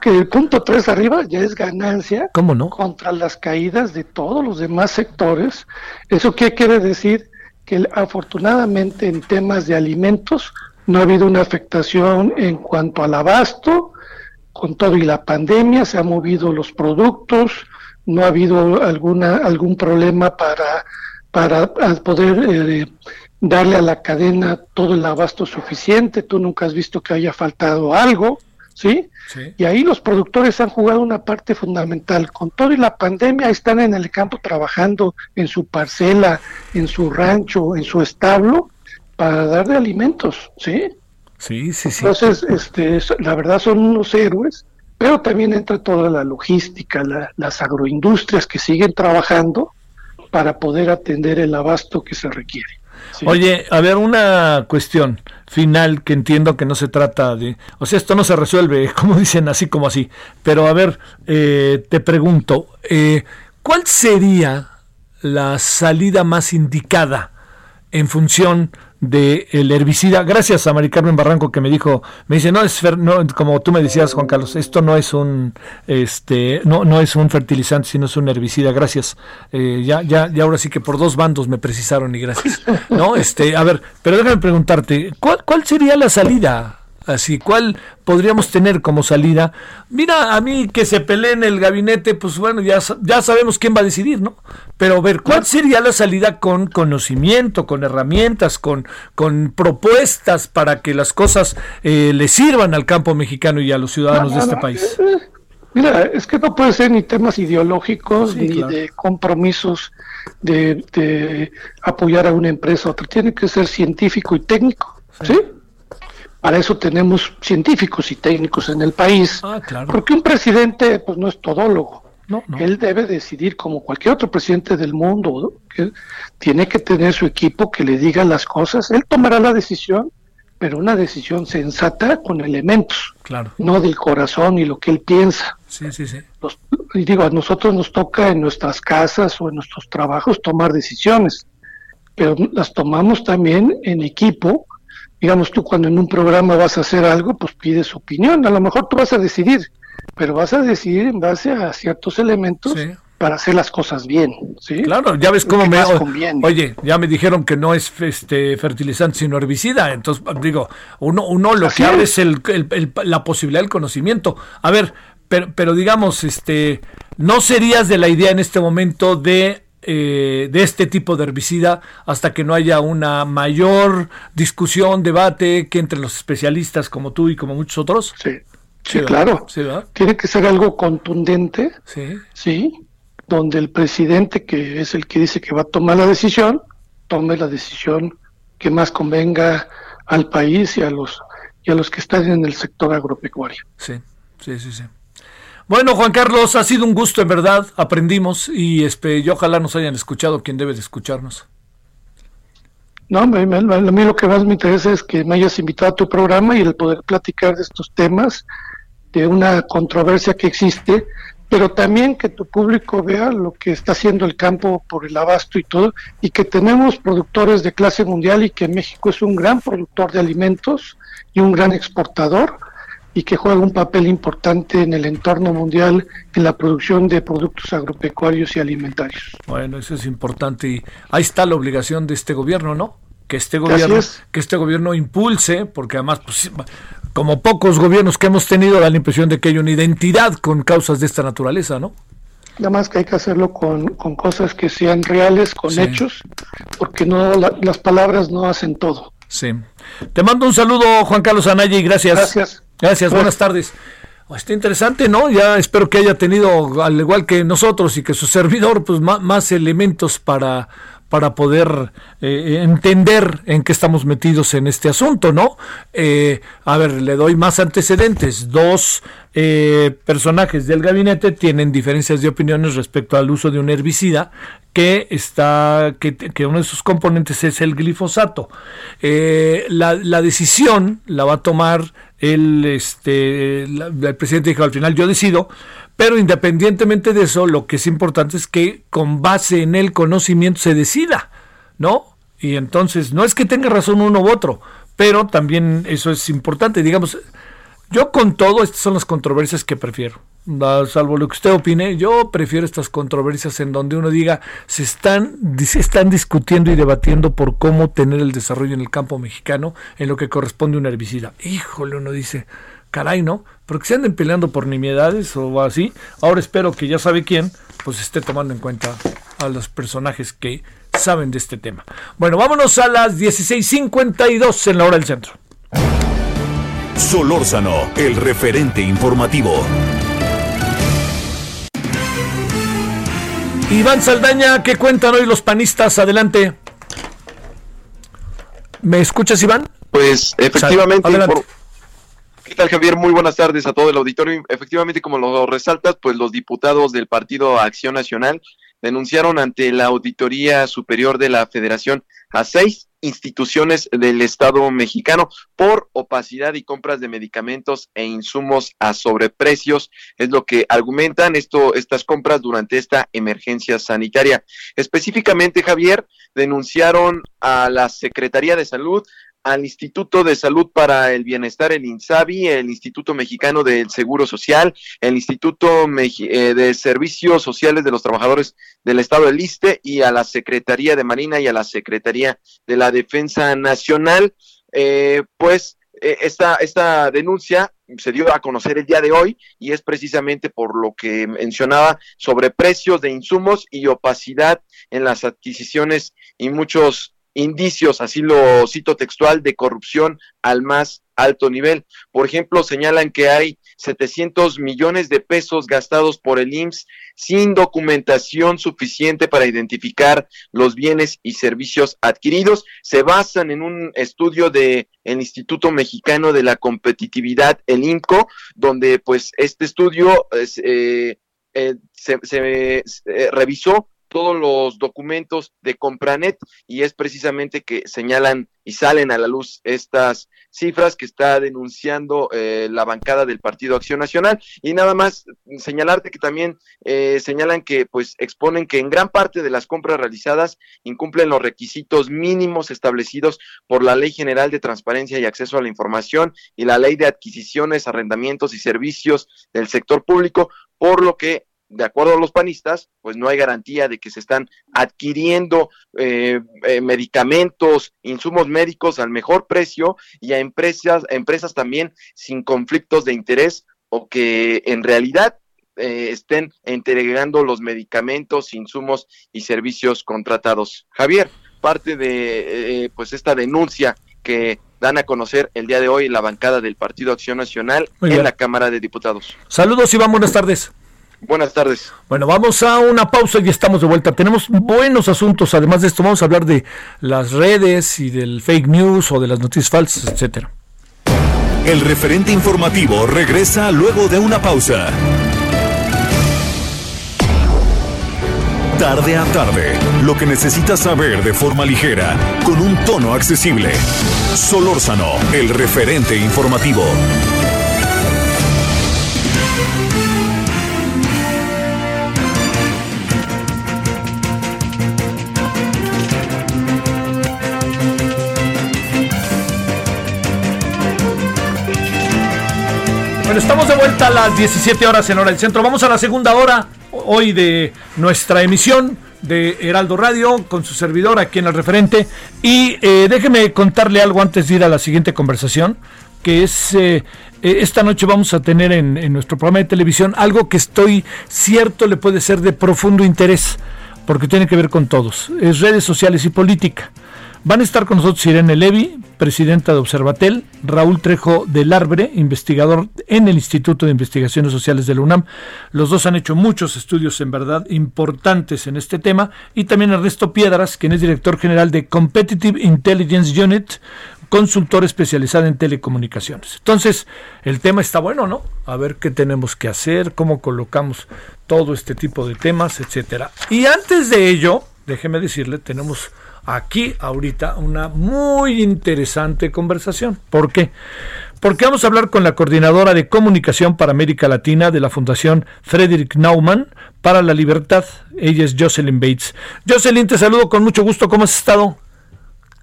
que el punto 3 arriba ya es ganancia ¿Cómo no? contra las caídas de todos los demás sectores. ¿Eso qué quiere decir? Que afortunadamente en temas de alimentos no ha habido una afectación en cuanto al abasto, con todo y la pandemia se han movido los productos, no ha habido alguna algún problema para para poder eh, darle a la cadena todo el abasto suficiente, tú nunca has visto que haya faltado algo. ¿sí? Y ahí los productores han jugado una parte fundamental. Con todo y la pandemia están en el campo trabajando en su parcela, en su rancho, en su establo, para darle alimentos, ¿sí? Sí, sí, sí. Entonces, este, la verdad son unos héroes, pero también entra toda la logística, las agroindustrias que siguen trabajando para poder atender el abasto que se requiere. Oye, a ver, una cuestión final que entiendo que no se trata de... O sea, esto no se resuelve, como dicen, así como así. Pero a ver, eh, te pregunto, eh, ¿cuál sería la salida más indicada en función del el herbicida. Gracias a Mari Carmen Barranco que me dijo, me dice, no es no, como tú me decías Juan Carlos, esto no es un este no no es un fertilizante, sino es un herbicida. Gracias. Eh, ya ya ya ahora sí que por dos bandos me precisaron y gracias. No, este, a ver, pero déjame preguntarte, ¿cuál cuál sería la salida Así, ¿cuál podríamos tener como salida? Mira, a mí que se pelee en el gabinete, pues bueno, ya, ya sabemos quién va a decidir, ¿no? Pero a ver, ¿cuál sería la salida con conocimiento, con herramientas, con, con propuestas para que las cosas eh, le sirvan al campo mexicano y a los ciudadanos de este país? Eh, mira, es que no puede ser ni temas ideológicos ni de compromisos de, de, apoyar a una empresa otra. Tiene que ser científico y técnico, ¿sí? Para eso tenemos científicos y técnicos en el país. Ah, Porque un presidente pues no es todólogo. No, Él debe decidir como cualquier otro presidente del mundo. Que tiene que tener su equipo que le diga las cosas. Él tomará la decisión, pero una decisión sensata con elementos. Claro. No del corazón y lo que él piensa. Sí, sí, sí. y digo, a nosotros nos toca en nuestras casas o en nuestros trabajos tomar decisiones, pero las tomamos también en equipo digamos tú cuando en un programa vas a hacer algo, pues pides opinión, a lo mejor tú vas a decidir, pero vas a decidir en base a ciertos elementos para hacer las cosas bien, ¿sí? Claro, ya ves cómo me Oye, ya me dijeron que no es este fertilizante sino herbicida, entonces digo, uno uno lo que abre es. el, la posibilidad del conocimiento. A ver, pero pero digamos, este no serías de la idea en este momento de eh, de este tipo de herbicida hasta que no haya una mayor discusión, debate que entre los especialistas como tú y como muchos otros? Sí, sí, claro. Tiene que ser algo contundente, sí. sí, donde el presidente, que es el que dice que va a tomar la decisión, tome la decisión que más convenga al país y a los y a los que están en el sector agropecuario. Sí, sí, sí, sí. Bueno, Juan Carlos, ha sido un gusto, en verdad. Aprendimos y, este, y ojalá nos hayan escuchado quien debe de escucharnos. No, a mí lo que más me interesa es que me hayas invitado a tu programa y el poder platicar de estos temas, de una controversia que existe, pero también que tu público vea lo que está haciendo el campo por el abasto y todo, y que tenemos productores de clase mundial y que México es un gran productor de alimentos y un gran exportador y que juega un papel importante en el entorno mundial en la producción de productos agropecuarios y alimentarios. Bueno, eso es importante y ahí está la obligación de este gobierno, ¿no? Que este gobierno, que este gobierno impulse, porque además, pues, como pocos gobiernos que hemos tenido, da la impresión de que hay una identidad con causas de esta naturaleza, ¿no? Nada más que hay que hacerlo con, cosas que sean reales, con hechos, porque no las palabras no hacen todo. Sí. Te mando un saludo, Juan Carlos Anaya, y gracias. Gracias. Gracias, buenas tardes. Oh, está interesante, ¿no? Ya espero que haya tenido, al igual que nosotros y que su servidor, pues más, elementos para, para poder eh, entender en qué estamos metidos en este asunto, ¿no? Eh, a ver, le doy más antecedentes. Dos eh, personajes del gabinete tienen diferencias de opiniones respecto al uso de un herbicida que está que, uno de sus componentes es el glifosato. la, la decisión la va a tomar el, este, el presidente dijo al final yo decido, pero independientemente de eso, lo que es importante es que con base en el conocimiento se decida, ¿no? Y entonces, no es que tenga razón uno u otro, pero también eso es importante, digamos, yo con todo, estas son las controversias que prefiero. Salvo lo que usted opine, yo prefiero estas controversias en donde uno diga, se están, se están discutiendo y debatiendo por cómo tener el desarrollo en el campo mexicano en lo que corresponde a un herbicida. Híjole, uno dice, caray, ¿no? Pero que se anden peleando por nimiedades o así. Ahora espero que ya sabe quién, pues esté tomando en cuenta a los personajes que saben de este tema. Bueno, vámonos a las 16.52 en la hora del centro. Solórzano, el referente informativo. Iván Saldaña, ¿qué cuentan hoy los panistas? Adelante. ¿Me escuchas, Iván? Pues efectivamente. ¿Qué tal, Javier? Muy buenas tardes a todo el auditorio. Efectivamente, como lo resaltas, pues los diputados del Partido Acción Nacional denunciaron ante la Auditoría Superior de la Federación a seis instituciones del Estado mexicano por opacidad y compras de medicamentos e insumos a sobreprecios. Es lo que argumentan esto, estas compras durante esta emergencia sanitaria. Específicamente, Javier, denunciaron a la Secretaría de Salud, al Instituto de Salud para el Bienestar, el INSABI, el Instituto Mexicano del Seguro Social, el Instituto eh, de Servicios Sociales de los Trabajadores del Estado del ISTE y a la Secretaría de Marina y a la Secretaría de la Defensa Nacional, eh, pues eh, esta, esta denuncia se dio a conocer el día de hoy y es precisamente por lo que mencionaba sobre precios de insumos y opacidad en las adquisiciones y muchos indicios, así lo cito textual, de corrupción al más alto nivel. Por ejemplo, señalan que hay 700 millones de pesos gastados por el IMSS sin documentación suficiente para identificar los bienes y servicios adquiridos. Se basan en un estudio de el Instituto Mexicano de la Competitividad, el INCO, donde pues este estudio eh, eh, se, se eh, revisó todos los documentos de Compranet y es precisamente que señalan y salen a la luz estas cifras que está denunciando eh, la bancada del Partido Acción Nacional. Y nada más señalarte que también eh, señalan que pues exponen que en gran parte de las compras realizadas incumplen los requisitos mínimos establecidos por la Ley General de Transparencia y Acceso a la Información y la Ley de Adquisiciones, Arrendamientos y Servicios del Sector Público, por lo que de acuerdo a los panistas, pues no hay garantía de que se están adquiriendo eh, eh, medicamentos, insumos médicos al mejor precio y a empresas, empresas también sin conflictos de interés o que en realidad eh, estén entregando los medicamentos, insumos y servicios contratados. Javier, parte de pues esta denuncia que dan a conocer el día de hoy la bancada del Partido Acción Nacional en la Cámara de Diputados. Saludos Iván, buenas tardes. Buenas tardes. Bueno, vamos a una pausa y estamos de vuelta. Tenemos buenos asuntos. Además de esto, vamos a hablar de las redes y del fake news o de las noticias falsas, etcétera. El referente informativo regresa luego de una pausa. Tarde a tarde, lo que necesitas saber de forma ligera, con un tono accesible. Solórzano, el referente informativo. Estamos de vuelta a las 17 horas en hora del centro. Vamos a la segunda hora hoy de nuestra emisión de Heraldo Radio con su servidor aquí en el referente. Y eh, déjeme contarle algo antes de ir a la siguiente conversación, que es eh, eh, esta noche vamos a tener en, en nuestro programa de televisión algo que estoy cierto le puede ser de profundo interés, porque tiene que ver con todos. Es redes sociales y política. Van a estar con nosotros Irene Levi, presidenta de Observatel, Raúl Trejo del Arbre, investigador en el Instituto de Investigaciones Sociales de la UNAM. Los dos han hecho muchos estudios en verdad importantes en este tema. Y también Ernesto Piedras, quien es director general de Competitive Intelligence Unit, consultor especializado en telecomunicaciones. Entonces, el tema está bueno, ¿no? A ver qué tenemos que hacer, cómo colocamos todo este tipo de temas, etcétera. Y antes de ello, déjeme decirle, tenemos aquí ahorita una muy interesante conversación. ¿Por qué? Porque vamos a hablar con la coordinadora de comunicación para América Latina de la Fundación Frederick Naumann para la Libertad. Ella es Jocelyn Bates. Jocelyn, te saludo con mucho gusto. ¿Cómo has estado?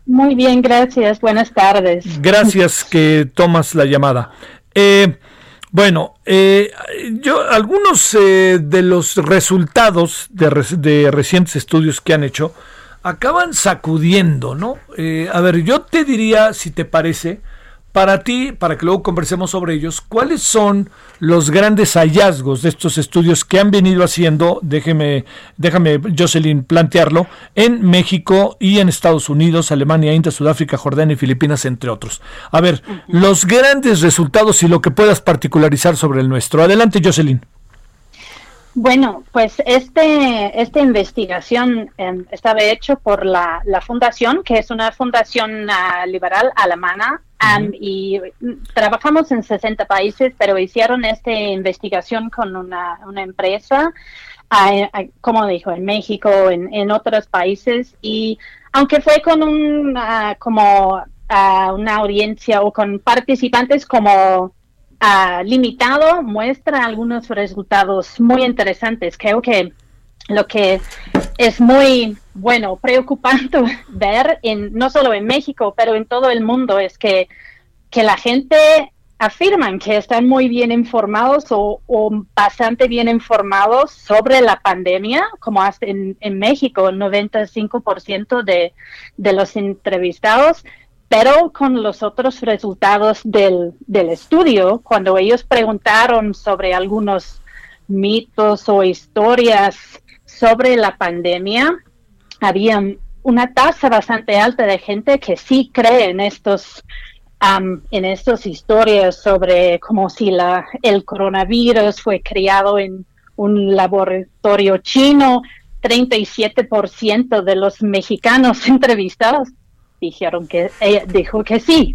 Muy bien, gracias. Buenas tardes. Gracias que tomas la llamada. Eh, bueno, eh, yo algunos eh, de los resultados de, de recientes estudios que han hecho acaban sacudiendo, ¿no? Eh, a ver, yo te diría, si te parece, para ti, para que luego conversemos sobre ellos, ¿cuáles son los grandes hallazgos de estos estudios que han venido haciendo, déjeme, déjame, Jocelyn, plantearlo, en México y en Estados Unidos, Alemania, India, Sudáfrica, Jordania y Filipinas, entre otros? A ver, los grandes resultados y lo que puedas particularizar sobre el nuestro. Adelante, Jocelyn. Bueno, pues este, esta investigación eh, estaba hecho por la, la, fundación, que es una fundación uh, liberal alemana, um, y trabajamos en 60 países, pero hicieron esta investigación con una, una empresa, uh, como dijo, en México, en, en, otros países, y aunque fue con un, como una audiencia o con participantes como limitado muestra algunos resultados muy interesantes. Creo que lo que es muy bueno, preocupante ver en no solo en México, pero en todo el mundo es que, que la gente afirman que están muy bien informados o, bastante bien informados sobre la pandemia, como hasta en, en México, el 95% de, de los entrevistados pero con los otros resultados del, del estudio, cuando ellos preguntaron sobre algunos mitos o historias sobre la pandemia, había una tasa bastante alta de gente que sí cree en estos en estas historias sobre como si la, el coronavirus fue creado en un laboratorio chino. 37% de los mexicanos entrevistados dijeron que ella dijo que sí.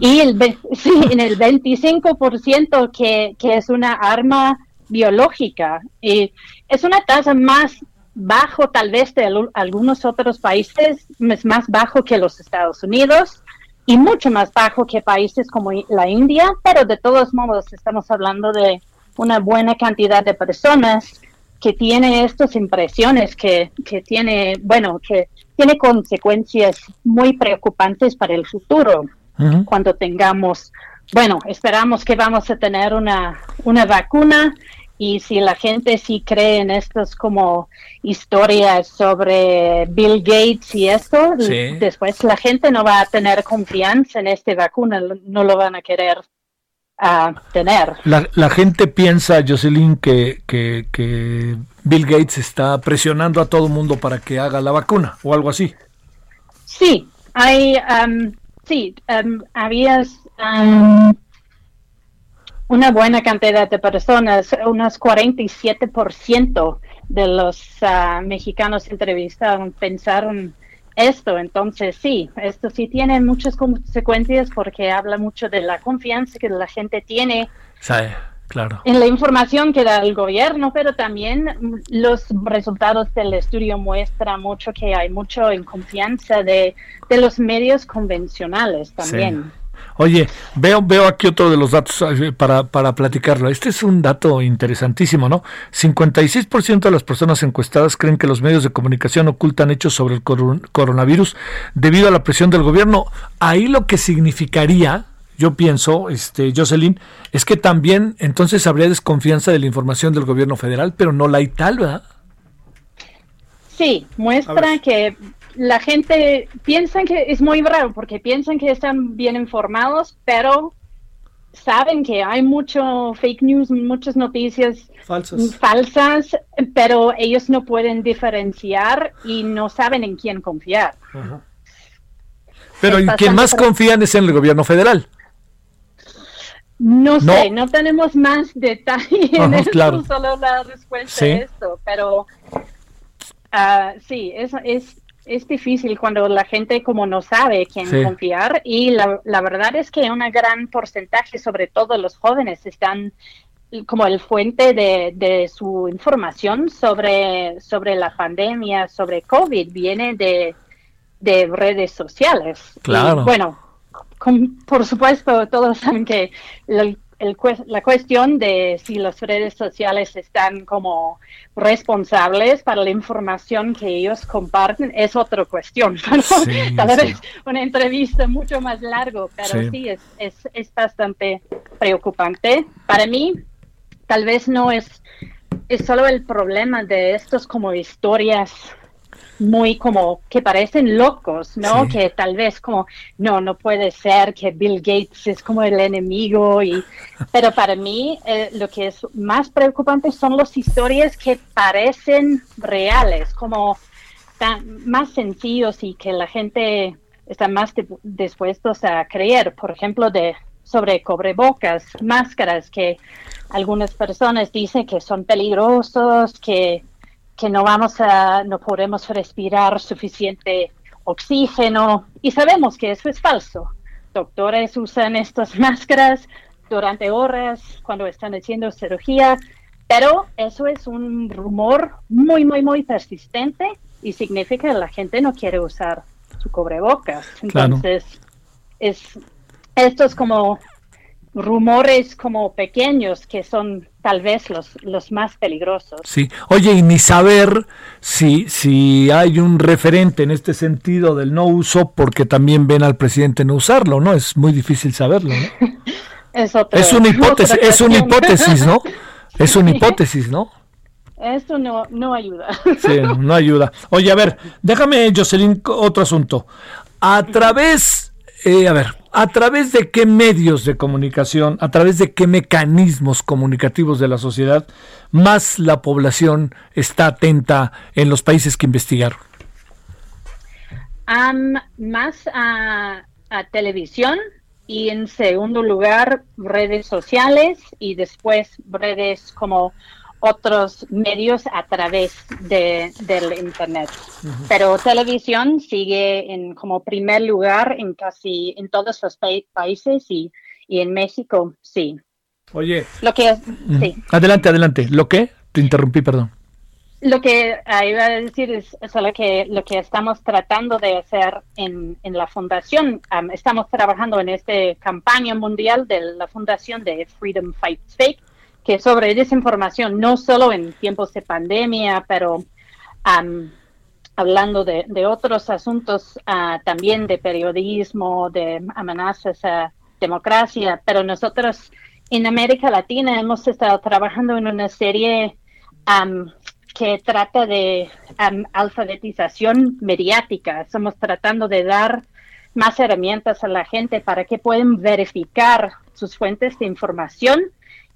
Y el, sí, en el 25% que, que es una arma biológica. Y es una tasa más bajo tal vez de algunos otros países, es más bajo que los Estados Unidos y mucho más bajo que países como la India, pero de todos modos estamos hablando de una buena cantidad de personas que tiene estas impresiones, que, que tiene, bueno, que tiene consecuencias muy preocupantes para el futuro. Cuando tengamos, bueno, esperamos que vamos a tener una, una vacuna y si la gente sí cree en estas como historias sobre Bill Gates y esto, después la gente no va a tener confianza en esta vacuna, no lo van a querer uh, tener. La, gente piensa, Jocelyn, que, que, Bill Gates está presionando a todo el mundo para que haga la vacuna o algo así. Sí, hay, um, sí, um, habías... Um, una buena cantidad de personas, unos 47% de los uh, mexicanos entrevistados pensaron esto. Entonces, sí, esto sí tiene muchas consecuencias porque habla mucho de la confianza que la gente tiene. Claro. En la información que da el gobierno, pero también los resultados del estudio muestran mucho que hay mucho en confianza de, de los medios convencionales también. Oye, veo, veo aquí otro de los datos para, para platicarlo. Este es un dato interesantísimo, ¿no? 56% de las personas encuestadas creen que los medios de comunicación ocultan hechos sobre el coronavirus debido a la presión del gobierno. Ahí lo que significaría, yo pienso, este, Jocelyn, es que también entonces habría desconfianza de la información del gobierno federal, pero no la hay tal, ¿verdad? Sí, muestra que la gente piensa que es muy raro porque piensan que están bien informados, pero saben que hay mucho fake news, muchas noticias falsas, pero ellos no pueden diferenciar y no saben en quién confiar. Pero en quien más confían es en el gobierno federal. No, sé, no. tenemos más detalle en esto, solo la respuesta a esto, pero uh, sí, es, es es difícil cuando la gente como no sabe quién confiar y la, la, verdad es que un gran porcentaje, sobre todo los jóvenes, están como el fuente de, de su información sobre, sobre la pandemia, sobre COVID, viene de, de redes sociales. Claro. bueno, por supuesto, todos saben que el la cuestión de si las redes sociales están como responsables para la información que ellos comparten es otra cuestión. Tal vez una entrevista mucho más largo, pero sí, es, es, es bastante preocupante. Para mí, tal vez no es, es solo el problema de estos como historias muy como que parecen locos, ¿no? Que tal vez como, no, no puede ser que Bill Gates es como el enemigo, y, pero para mí eh, lo que es más preocupante son las historias que parecen reales, como tan, más sencillos y que la gente está más dispuestos a creer, por ejemplo, de sobre cobrebocas, máscaras que algunas personas dicen que son peligrosos, que que no vamos a, no podemos respirar suficiente oxígeno y sabemos que eso es falso. Doctores usan estas máscaras durante horas cuando están haciendo cirugía, pero eso es un rumor muy, muy, muy persistente y significa que la gente no quiere usar su cubrebocas. Entonces, es, esto es como rumores como pequeños que son tal vez los, los más peligrosos. Sí, oye, y ni saber si, si hay un referente en este sentido del no uso porque también ven al presidente no usarlo, ¿no? Es muy difícil saberlo, ¿no? es, es una hipótesis, es una hipótesis, ¿no? Es una hipótesis, ¿no? Esto no, no ayuda. Sí, no ayuda. Oye, a ver, déjame, Jocelyn, otro asunto. A través eh, a ver, ¿a través de qué medios de comunicación, a través de qué mecanismos comunicativos de la sociedad más la población está atenta en los países que investigaron? más a, televisión y en segundo lugar redes sociales y después redes como otros medios a través de, del Internet. Pero televisión sigue en como primer lugar en casi en todos los países y, y, en México, sí. Oye. Lo que sí. Adelante, adelante. ¿Lo que? Te interrumpí, perdón. Lo que ah, iba a decir es, lo que lo que estamos tratando de hacer en, en la fundación. estamos trabajando en esta campaña mundial de la fundación de Freedom Fights Fake que sobre desinformación, no solo en tiempos de pandemia, pero hablando de, otros asuntos ah, también de periodismo, de amenazas a democracia, pero nosotros en América Latina hemos estado trabajando en una serie que trata de alfabetización mediática. Estamos tratando de dar más herramientas a la gente para que puedan verificar sus fuentes de información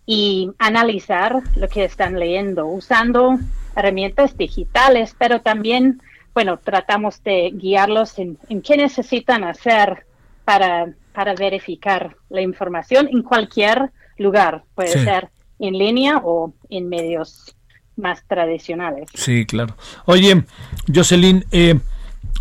y analizar lo que están leyendo usando herramientas digitales, pero también, bueno, tratamos de guiarlos en, qué necesitan hacer para, para verificar la información en cualquier lugar, puede ser en línea o en medios más tradicionales. Sí, claro. Oye, Jocelyn, eh,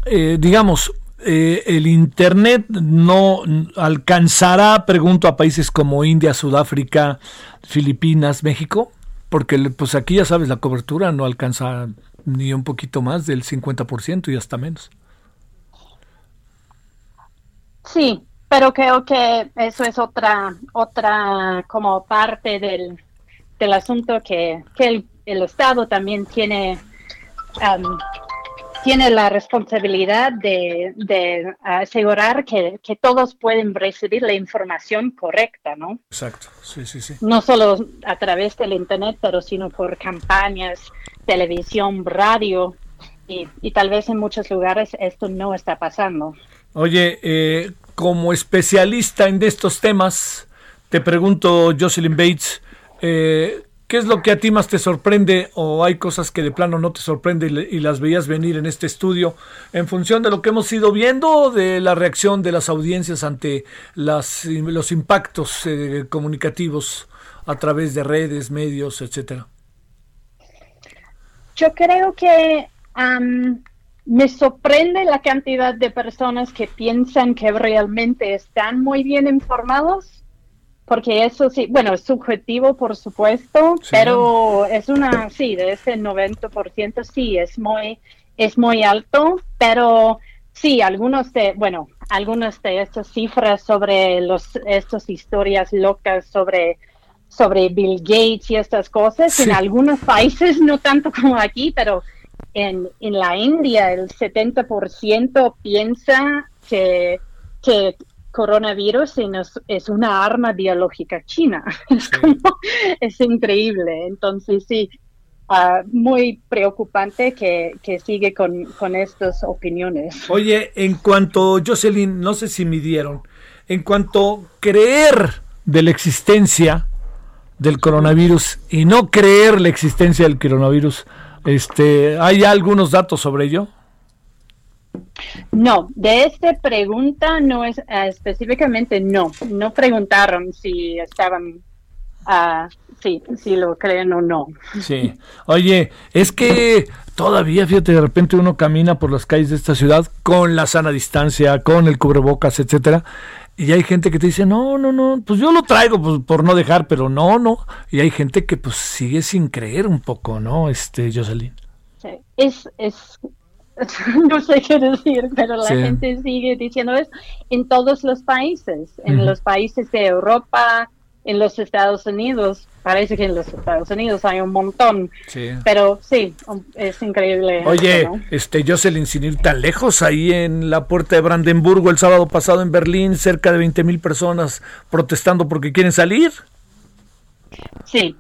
eh, digamos, eh, el Internet no alcanzará, pregunto, a países como India, Sudáfrica, Filipinas, México, porque pues aquí ya sabes, la cobertura no alcanza ni un poquito más del 50% y hasta menos. Sí, pero creo que eso es otra, otra como parte del, del asunto que, que el, Estado también tiene um, tiene la responsabilidad de, asegurar que, todos pueden recibir la información correcta, ¿no? Exacto, sí, sí, sí. No solo a través del Internet, pero sino por campañas, televisión, radio, y, tal vez en muchos lugares esto no está pasando. Oye, eh, como especialista en estos temas, te pregunto, Jocelyn Bates, eh, ¿Qué es lo que a ti más te sorprende o hay cosas que de plano no te sorprende y, las veías venir en este estudio en función de lo que hemos ido viendo, de la reacción de las audiencias ante las, los impactos eh, comunicativos a través de redes, medios, etcétera? Yo creo que me sorprende la cantidad de personas que piensan que realmente están muy bien informados porque eso sí, bueno, es subjetivo por supuesto, pero es una, sí, de ese 90% sí, es muy, es muy alto, pero sí, algunos de, bueno, algunas de estas cifras sobre los, estas historias locas sobre sobre Bill Gates y estas cosas, en algunos países, no tanto como aquí, pero en, en la India el 70% piensa que, que coronavirus es una arma biológica china. Es, increíble. Entonces, sí, ah, muy preocupante que, sigue con, con, estas opiniones. Oye, en cuanto, Jocelyn, no sé si midieron, en cuanto creer de la existencia del coronavirus y no creer la existencia del coronavirus, este, ¿hay algunos datos sobre ello? No, de esta pregunta no es eh, específicamente no, no preguntaron si estaban, uh, sí, si lo creen o no. Sí, oye, es que todavía, fíjate, de repente uno camina por las calles de esta ciudad con la sana distancia, con el cubrebocas, etcétera, y hay gente que te dice, no, no, no, pues yo lo traigo pues, por no dejar, pero no, no, y hay gente que pues sigue sin creer un poco, ¿no, este, Jocelyn? Sí, es, es no sé qué decir, pero la gente sigue diciendo eso en todos los países, en los países de Europa, en los Estados Unidos. Parece que en los Estados Unidos hay un montón, pero sí, es increíble. Oye, este Jocelyn, sin ir tan lejos, ahí en la puerta de Brandenburgo el sábado pasado en Berlín, cerca de 20 mil personas protestando porque quieren salir. Sí.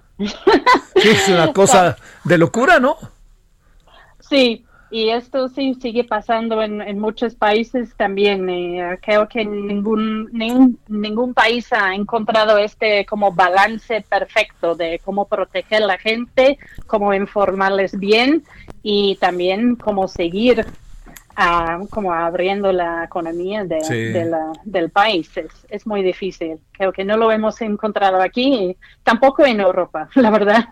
Es una cosa de locura, ¿no? Sí, y esto sí sigue pasando en, muchos países también. Eh, creo que ningún, ningún, ningún país ha encontrado este como balance perfecto de cómo proteger a la gente, cómo informarles bien y también cómo seguir como abriendo la economía de, del país. Es, muy difícil. Creo que no lo hemos encontrado aquí, tampoco en Europa, la verdad.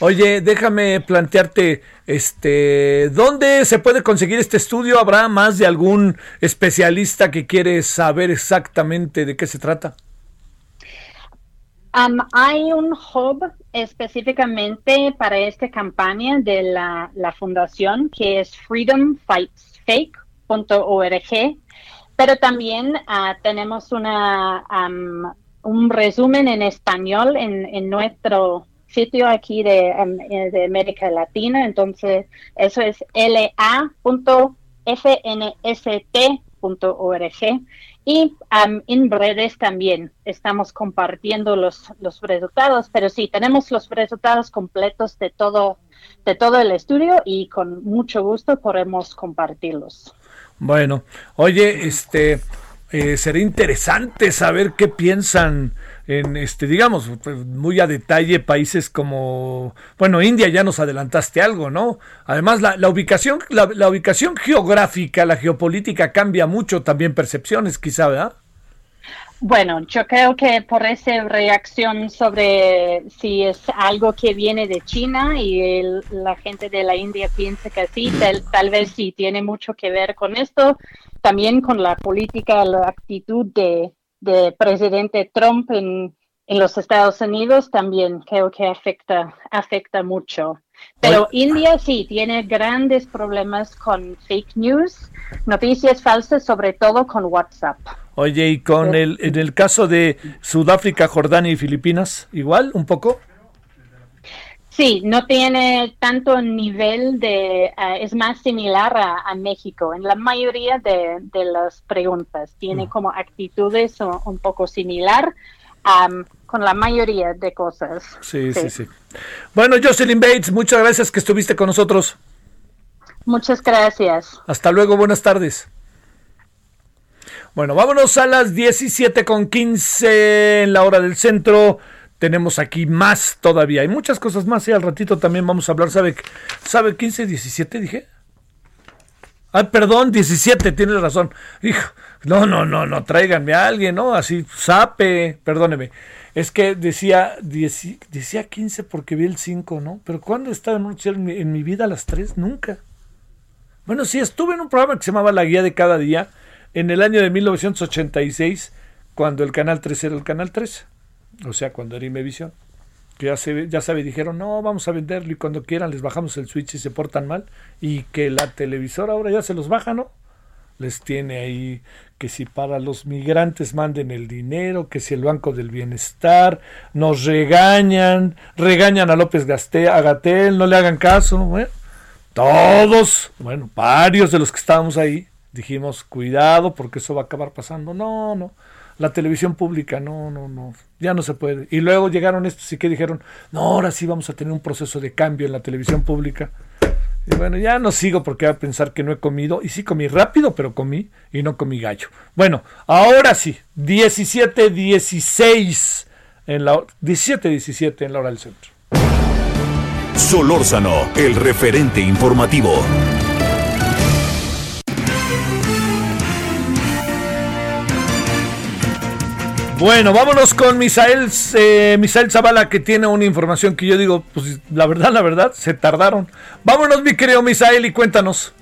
Oye, déjame plantearte, este, ¿dónde se puede conseguir este estudio? ¿Habrá más de algún especialista que quiere saber exactamente de qué se trata? hay un hub específicamente para esta campaña de la, la fundación que es Freedom Fights fake.org, pero también uh, tenemos una, un resumen en español en, nuestro sitio aquí de, eh, de, América Latina, entonces eso es la.fnst.org y um, en redes también estamos compartiendo los, los resultados, pero sí, tenemos los resultados completos de todo de todo el estudio y con mucho gusto podemos compartirlos. Bueno, oye, este eh, sería interesante saber qué piensan en este, digamos, pues, muy a detalle países como, bueno, India ya nos adelantaste algo, ¿no? Además, la, ubicación, la, ubicación geográfica, la geopolítica cambia mucho también percepciones, quizá, ¿verdad? Bueno, yo creo que por esa reacción sobre si es algo que viene de China y la gente de la India piensa que sí, tal, vez sí tiene mucho que ver con esto, también con la política, la actitud de, de presidente Trump en, en los Estados Unidos también creo que afecta, afecta mucho. Pero India sí tiene grandes problemas con fake news, noticias falsas, sobre todo con WhatsApp. Oye, y con el, en el caso de Sudáfrica, Jordania y Filipinas, igual, un poco. Sí, no tiene tanto nivel de, eh, es más similar a, México en la mayoría de, las preguntas. Tiene mm. como actitudes un, poco similar con la mayoría de cosas. Sí, sí, sí, Bueno, Jocelyn Bates, muchas gracias que estuviste con nosotros. Muchas gracias. Hasta luego, buenas tardes. Bueno, vámonos a las 17 con 15 en la hora del centro. Tenemos aquí más todavía. Hay muchas cosas más. Y al ratito también vamos a hablar. ¿Sabe, ¿sabe 15, 17 dije? Ay, perdón, 17, tiene razón. Hijo, no, no, no, no, tráiganme a alguien, ¿no? Así, sape, perdóneme. Es que decía, decía 15 porque vi el 5, ¿no? Pero ¿cuándo estaba en, en mi vida a las 3? Nunca. Bueno, sí, estuve en un programa que se llamaba La Guía de Cada Día en el año de 1986, cuando el Canal 3 era el Canal 3, o sea, cuando era Imevisión, que ya, se, ya sabe, dijeron, no, vamos a venderlo y cuando quieran les bajamos el switch y se portan mal, y que la televisora ahora ya se los baja, ¿no? Les tiene ahí que si para los migrantes manden el dinero, que si el Banco del Bienestar, nos regañan, regañan a López Gatel, no le hagan caso, bueno, todos, bueno, varios de los que estábamos ahí, dijimos, cuidado, porque eso va a acabar pasando. No, no. La televisión pública, no, no, no. Ya no se puede. Y luego llegaron estos y que dijeron, no, ahora sí vamos a tener un proceso de cambio en la televisión pública. Y bueno, ya no sigo porque va a pensar que no he comido. Y sí comí rápido, pero comí y no comí gallo. Bueno, ahora sí, 17-16 en la 17-17 en la hora del centro. Solórzano, el referente informativo. Bueno, vámonos con Misael, eh, Misael Zavala, que tiene una información que yo digo, pues la verdad, la verdad, se tardaron. Vámonos, mi querido Misael, y cuéntanos.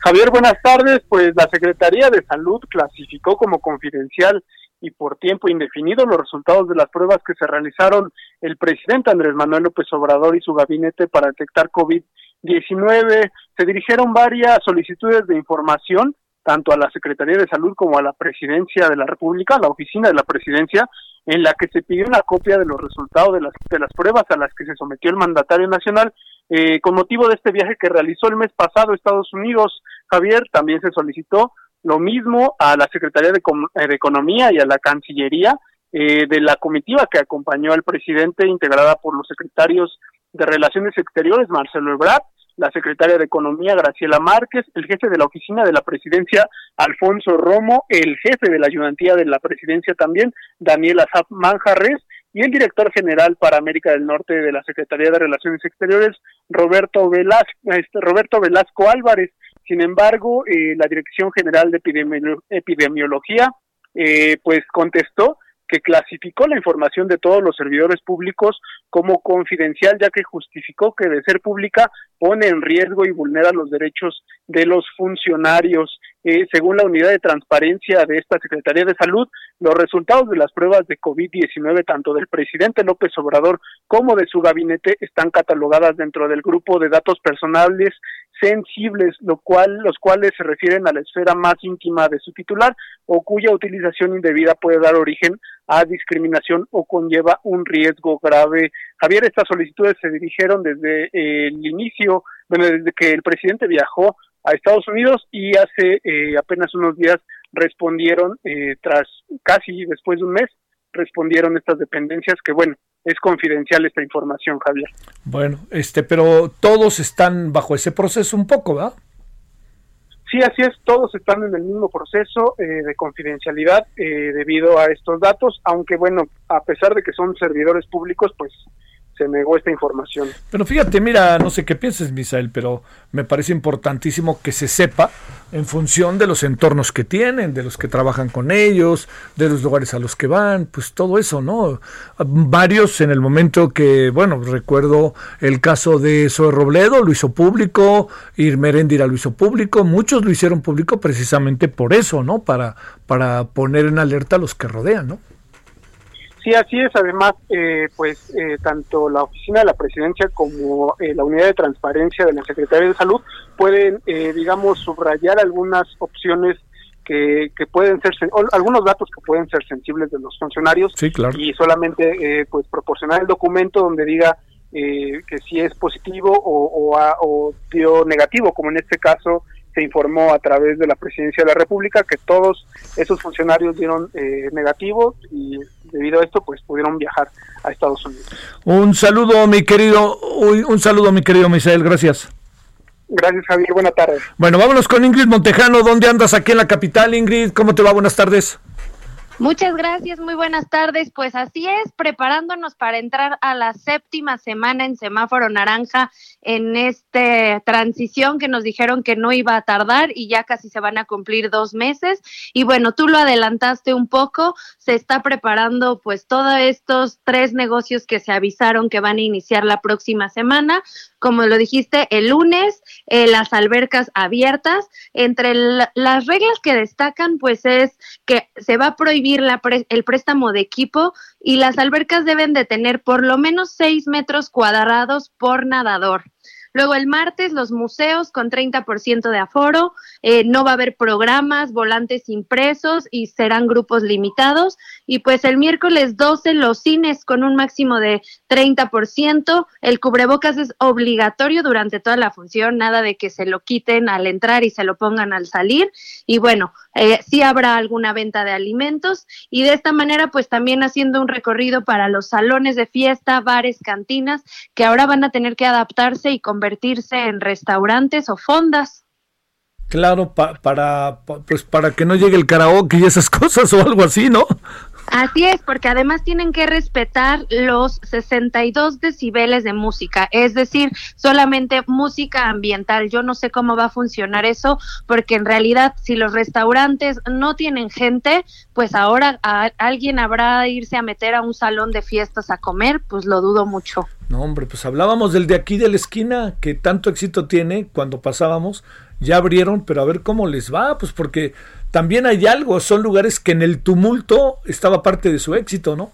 Javier, buenas tardes. Pues la Secretaría de Salud clasificó como confidencial y por tiempo indefinido los resultados de las pruebas que se realizaron el presidente Andrés Manuel López Obrador y su gabinete para detectar COVID-19. Se dirigieron varias solicitudes de información tanto a la Secretaría de Salud como a la Presidencia de la República, a la oficina de la Presidencia, en la que se pidió una copia de los resultados de las, de las pruebas a las que se sometió el mandatario nacional eh, con motivo de este viaje que realizó el mes pasado a Estados Unidos. Javier también se solicitó lo mismo a la Secretaría de, eh, Economía y a la Cancillería eh, de la comitiva que acompañó al presidente, integrada por los secretarios de Relaciones Exteriores, Marcelo Ebrard, la secretaria de Economía, Graciela Márquez, el jefe de la oficina de la presidencia, Alfonso Romo, el jefe de la ayudantía de la presidencia también, Daniel Azap Manjarres, y el director general para América del Norte de la Secretaría de Relaciones Exteriores, Roberto Velasco, este, Roberto Velasco Álvarez. Sin embargo, eh, la Dirección General de Epidemiología, eh, pues contestó que clasificó la información de todos los servidores públicos como confidencial, ya que justificó que de ser pública pone en riesgo y vulnera los derechos de los funcionarios. Eh, según la unidad de transparencia de esta Secretaría de Salud, los resultados de las pruebas de COVID-19, tanto del presidente López Obrador como de su gabinete, están catalogadas dentro del grupo de datos personales sensibles, lo cual, los cuales se refieren a la esfera más íntima de su titular o cuya utilización indebida puede dar origen a discriminación o conlleva un riesgo grave. Javier, estas solicitudes se dirigieron desde el inicio, bueno, desde que el presidente viajó a Estados Unidos y hace eh, apenas unos días respondieron, eh, tras casi después de un mes, respondieron estas dependencias que, bueno, es confidencial esta información, Javier. Bueno, este, pero todos están bajo ese proceso un poco, ¿verdad? Sí, así es, todos están en el mismo proceso eh, de confidencialidad eh, debido a estos datos, aunque bueno, a pesar de que son servidores públicos, pues se negó esta información. Pero fíjate, mira, no sé qué pienses, Misael, pero me parece importantísimo que se sepa en función de los entornos que tienen, de los que trabajan con ellos, de los lugares a los que van, pues todo eso, ¿no? Varios en el momento que, bueno, recuerdo el caso de Zoe Robledo, lo hizo público, Irmeréndira lo hizo público, muchos lo hicieron público precisamente por eso, ¿no? Para, para poner en alerta a los que rodean, ¿no? Sí, así es. Además, eh, pues eh, tanto la oficina de la presidencia como eh, la unidad de transparencia de la Secretaría de Salud pueden, digamos, subrayar algunas opciones que, que pueden ser, algunos datos que pueden ser sensibles de los funcionarios. Sí, claro. Y solamente, pues, proporcionar el documento donde diga que si es positivo o, o, o dio negativo, como en este caso se informó a través de la presidencia de la República que todos esos funcionarios dieron eh, negativo y debido a esto pues pudieron viajar a Estados Unidos. Un saludo mi querido, un saludo mi querido Misael, gracias. Gracias Javier, buenas tardes. Bueno, vámonos con Ingrid Montejano, ¿dónde andas aquí en la capital Ingrid? ¿Cómo te va? Buenas tardes. Muchas gracias, muy buenas tardes. Pues así es, preparándonos para entrar a la séptima semana en semáforo naranja en esta transición que nos dijeron que no iba a tardar y ya casi se van a cumplir dos meses. Y bueno, tú lo adelantaste un poco, se está preparando pues todos estos tres negocios que se avisaron que van a iniciar la próxima semana como lo dijiste, el lunes, eh, las albercas abiertas. Entre las reglas que destacan, pues es que se va a prohibir la el préstamo de equipo y las albercas deben de tener por lo menos seis metros cuadrados por nadador. Luego el martes los museos con 30% de aforo, eh, no va a haber programas, volantes impresos y serán grupos limitados. Y pues el miércoles 12 los cines con un máximo de 30%. El cubrebocas es obligatorio durante toda la función, nada de que se lo quiten al entrar y se lo pongan al salir. Y bueno, eh, sí habrá alguna venta de alimentos y de esta manera pues también haciendo un recorrido para los salones de fiesta, bares, cantinas que ahora van a tener que adaptarse y convertirse en restaurantes o fondas. Claro, para, pues para que no llegue el karaoke y esas cosas o algo así, ¿no? Así es, porque además tienen que respetar los 62 decibeles de música, es decir, solamente música ambiental. Yo no sé cómo va a funcionar eso, porque en realidad si los restaurantes no tienen gente, pues ahora alguien habrá de irse a meter a un salón de fiestas a comer, pues lo dudo mucho. No, hombre, pues hablábamos del de aquí de la esquina, que tanto éxito tiene cuando pasábamos, ya abrieron, pero a ver cómo les va, pues porque también hay algo, son lugares que en el tumulto estaba parte de su éxito, ¿no?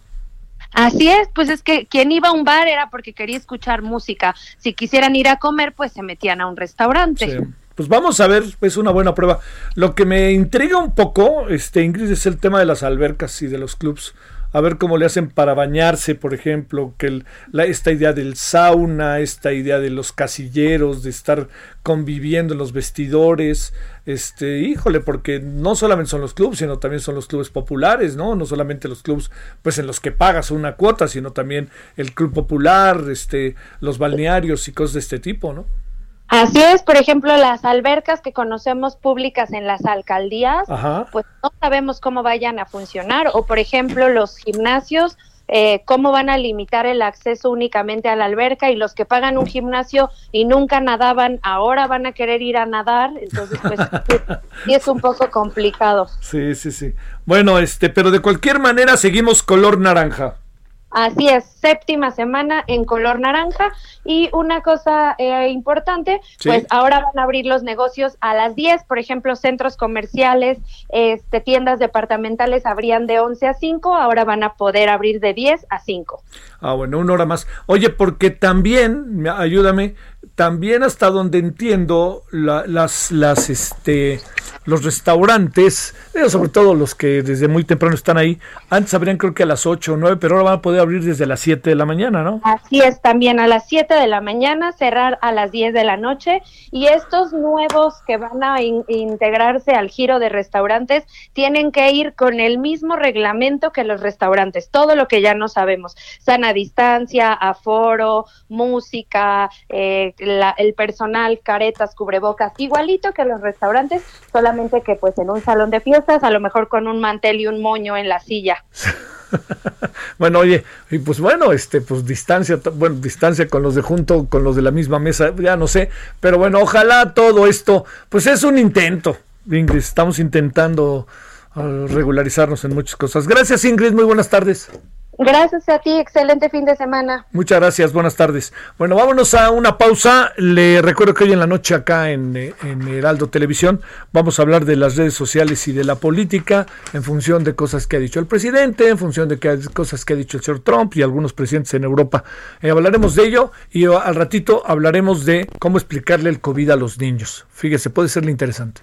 Así es, pues es que quien iba a un bar era porque quería escuchar música. Si quisieran ir a comer, pues se metían a un restaurante. Pues vamos a ver, es una buena prueba. Lo que me intriga un poco, este Ingrid, es el tema de las albercas y de los clubs a ver cómo le hacen para bañarse, por ejemplo, que la, esta idea del sauna, esta idea de los casilleros, de estar conviviendo en los vestidores, este, híjole, porque no solamente son los clubes, sino también son los clubes populares, ¿no? No solamente los clubes, pues en los que pagas una cuota, sino también el club popular, este, los balnearios y cosas de este tipo, ¿no? Así es, por ejemplo, las albercas que conocemos públicas en las alcaldías, pues no sabemos cómo vayan a funcionar, o por ejemplo los gimnasios, eh, cómo van a limitar el acceso únicamente a la alberca y los que pagan un gimnasio y nunca nadaban, ahora van a querer ir a nadar, entonces pues sí es un poco complicado. Sí, sí, sí. Bueno, este, pero de cualquier manera seguimos color naranja. Así es, séptima semana en color naranja. Y una cosa eh, importante, pues ahora van a abrir los negocios a las 10, por ejemplo, centros comerciales, este, tiendas departamentales abrían de 11 a 5, ahora van a poder abrir de 10 a 5. Ah, bueno, una hora más. Oye, porque también, ayúdame, también hasta donde entiendo, las, las, este, los restaurantes, eh, sobre todo los que desde muy temprano están ahí, antes abrían creo que a las 8 o 9, pero ahora van a poder abrir desde las 7 de la mañana, ¿no? Así es, también a las 7 de la mañana, cerrar a las 10 de la noche. Y estos nuevos que van a integrarse al giro de restaurantes tienen que ir con el mismo reglamento que los restaurantes, todo lo que ya no sabemos, sana distancia, aforo, música, eh, el personal, caretas, cubrebocas, igualito que los restaurantes, solamente que pues en un salón de fiestas, a lo mejor con un mantel y un moño en la silla. bueno, oye, y pues bueno, este, pues distancia, bueno, distancia con los de junto, con los de la misma mesa, ya no sé, pero bueno, ojalá todo esto, pues es un intento, Ingrid, estamos intentando uh, regularizarnos en muchas cosas. Gracias, Ingrid, muy buenas tardes. Gracias a ti, excelente fin de semana. Muchas gracias, buenas tardes. Bueno, vámonos a una pausa. Le recuerdo que hoy en la noche acá en, en, Heraldo Televisión vamos a hablar de las redes sociales y de la política en función de cosas que ha dicho el presidente, en función de cosas que ha dicho el señor Trump y algunos presidentes en Europa. Eh, hablaremos de ello y al ratito hablaremos de cómo explicarle el COVID a los niños. Fíjese, puede serle interesante.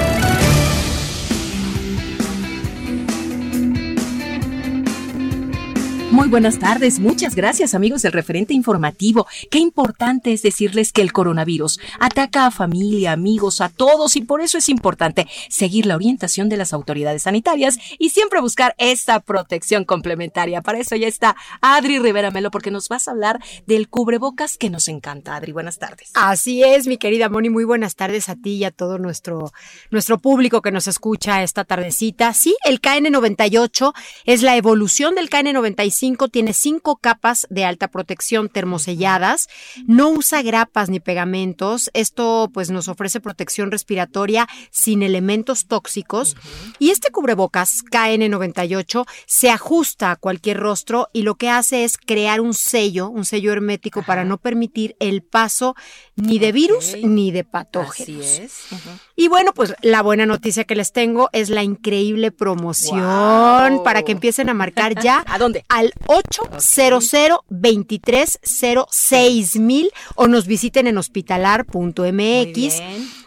Muy buenas tardes, muchas gracias amigos del referente informativo. Qué importante es decirles que el coronavirus ataca a familia, amigos, a todos y por eso es importante seguir la orientación de las autoridades sanitarias y siempre buscar esta protección complementaria. Para eso ya está Adri Rivera Melo porque nos vas a hablar del cubrebocas que nos encanta. Adri, buenas tardes. Así es, mi querida Moni, muy buenas tardes a ti y a todo nuestro, nuestro público que nos escucha esta tardecita. Sí, el KN98 es la evolución del KN95 tiene cinco capas de alta protección termoselladas, no usa grapas ni pegamentos, esto pues nos ofrece protección respiratoria sin elementos tóxicos y este cubrebocas KN98 se ajusta a cualquier rostro y lo que hace es crear un sello, un sello hermético para no permitir el paso ni de virus ni de patógenos. Así es. Y bueno, pues la buena noticia que les tengo es la increíble promoción para que empiecen a marcar ya. ¿A dónde? Al 800 2306 mil o nos visiten en hospitalar.mx.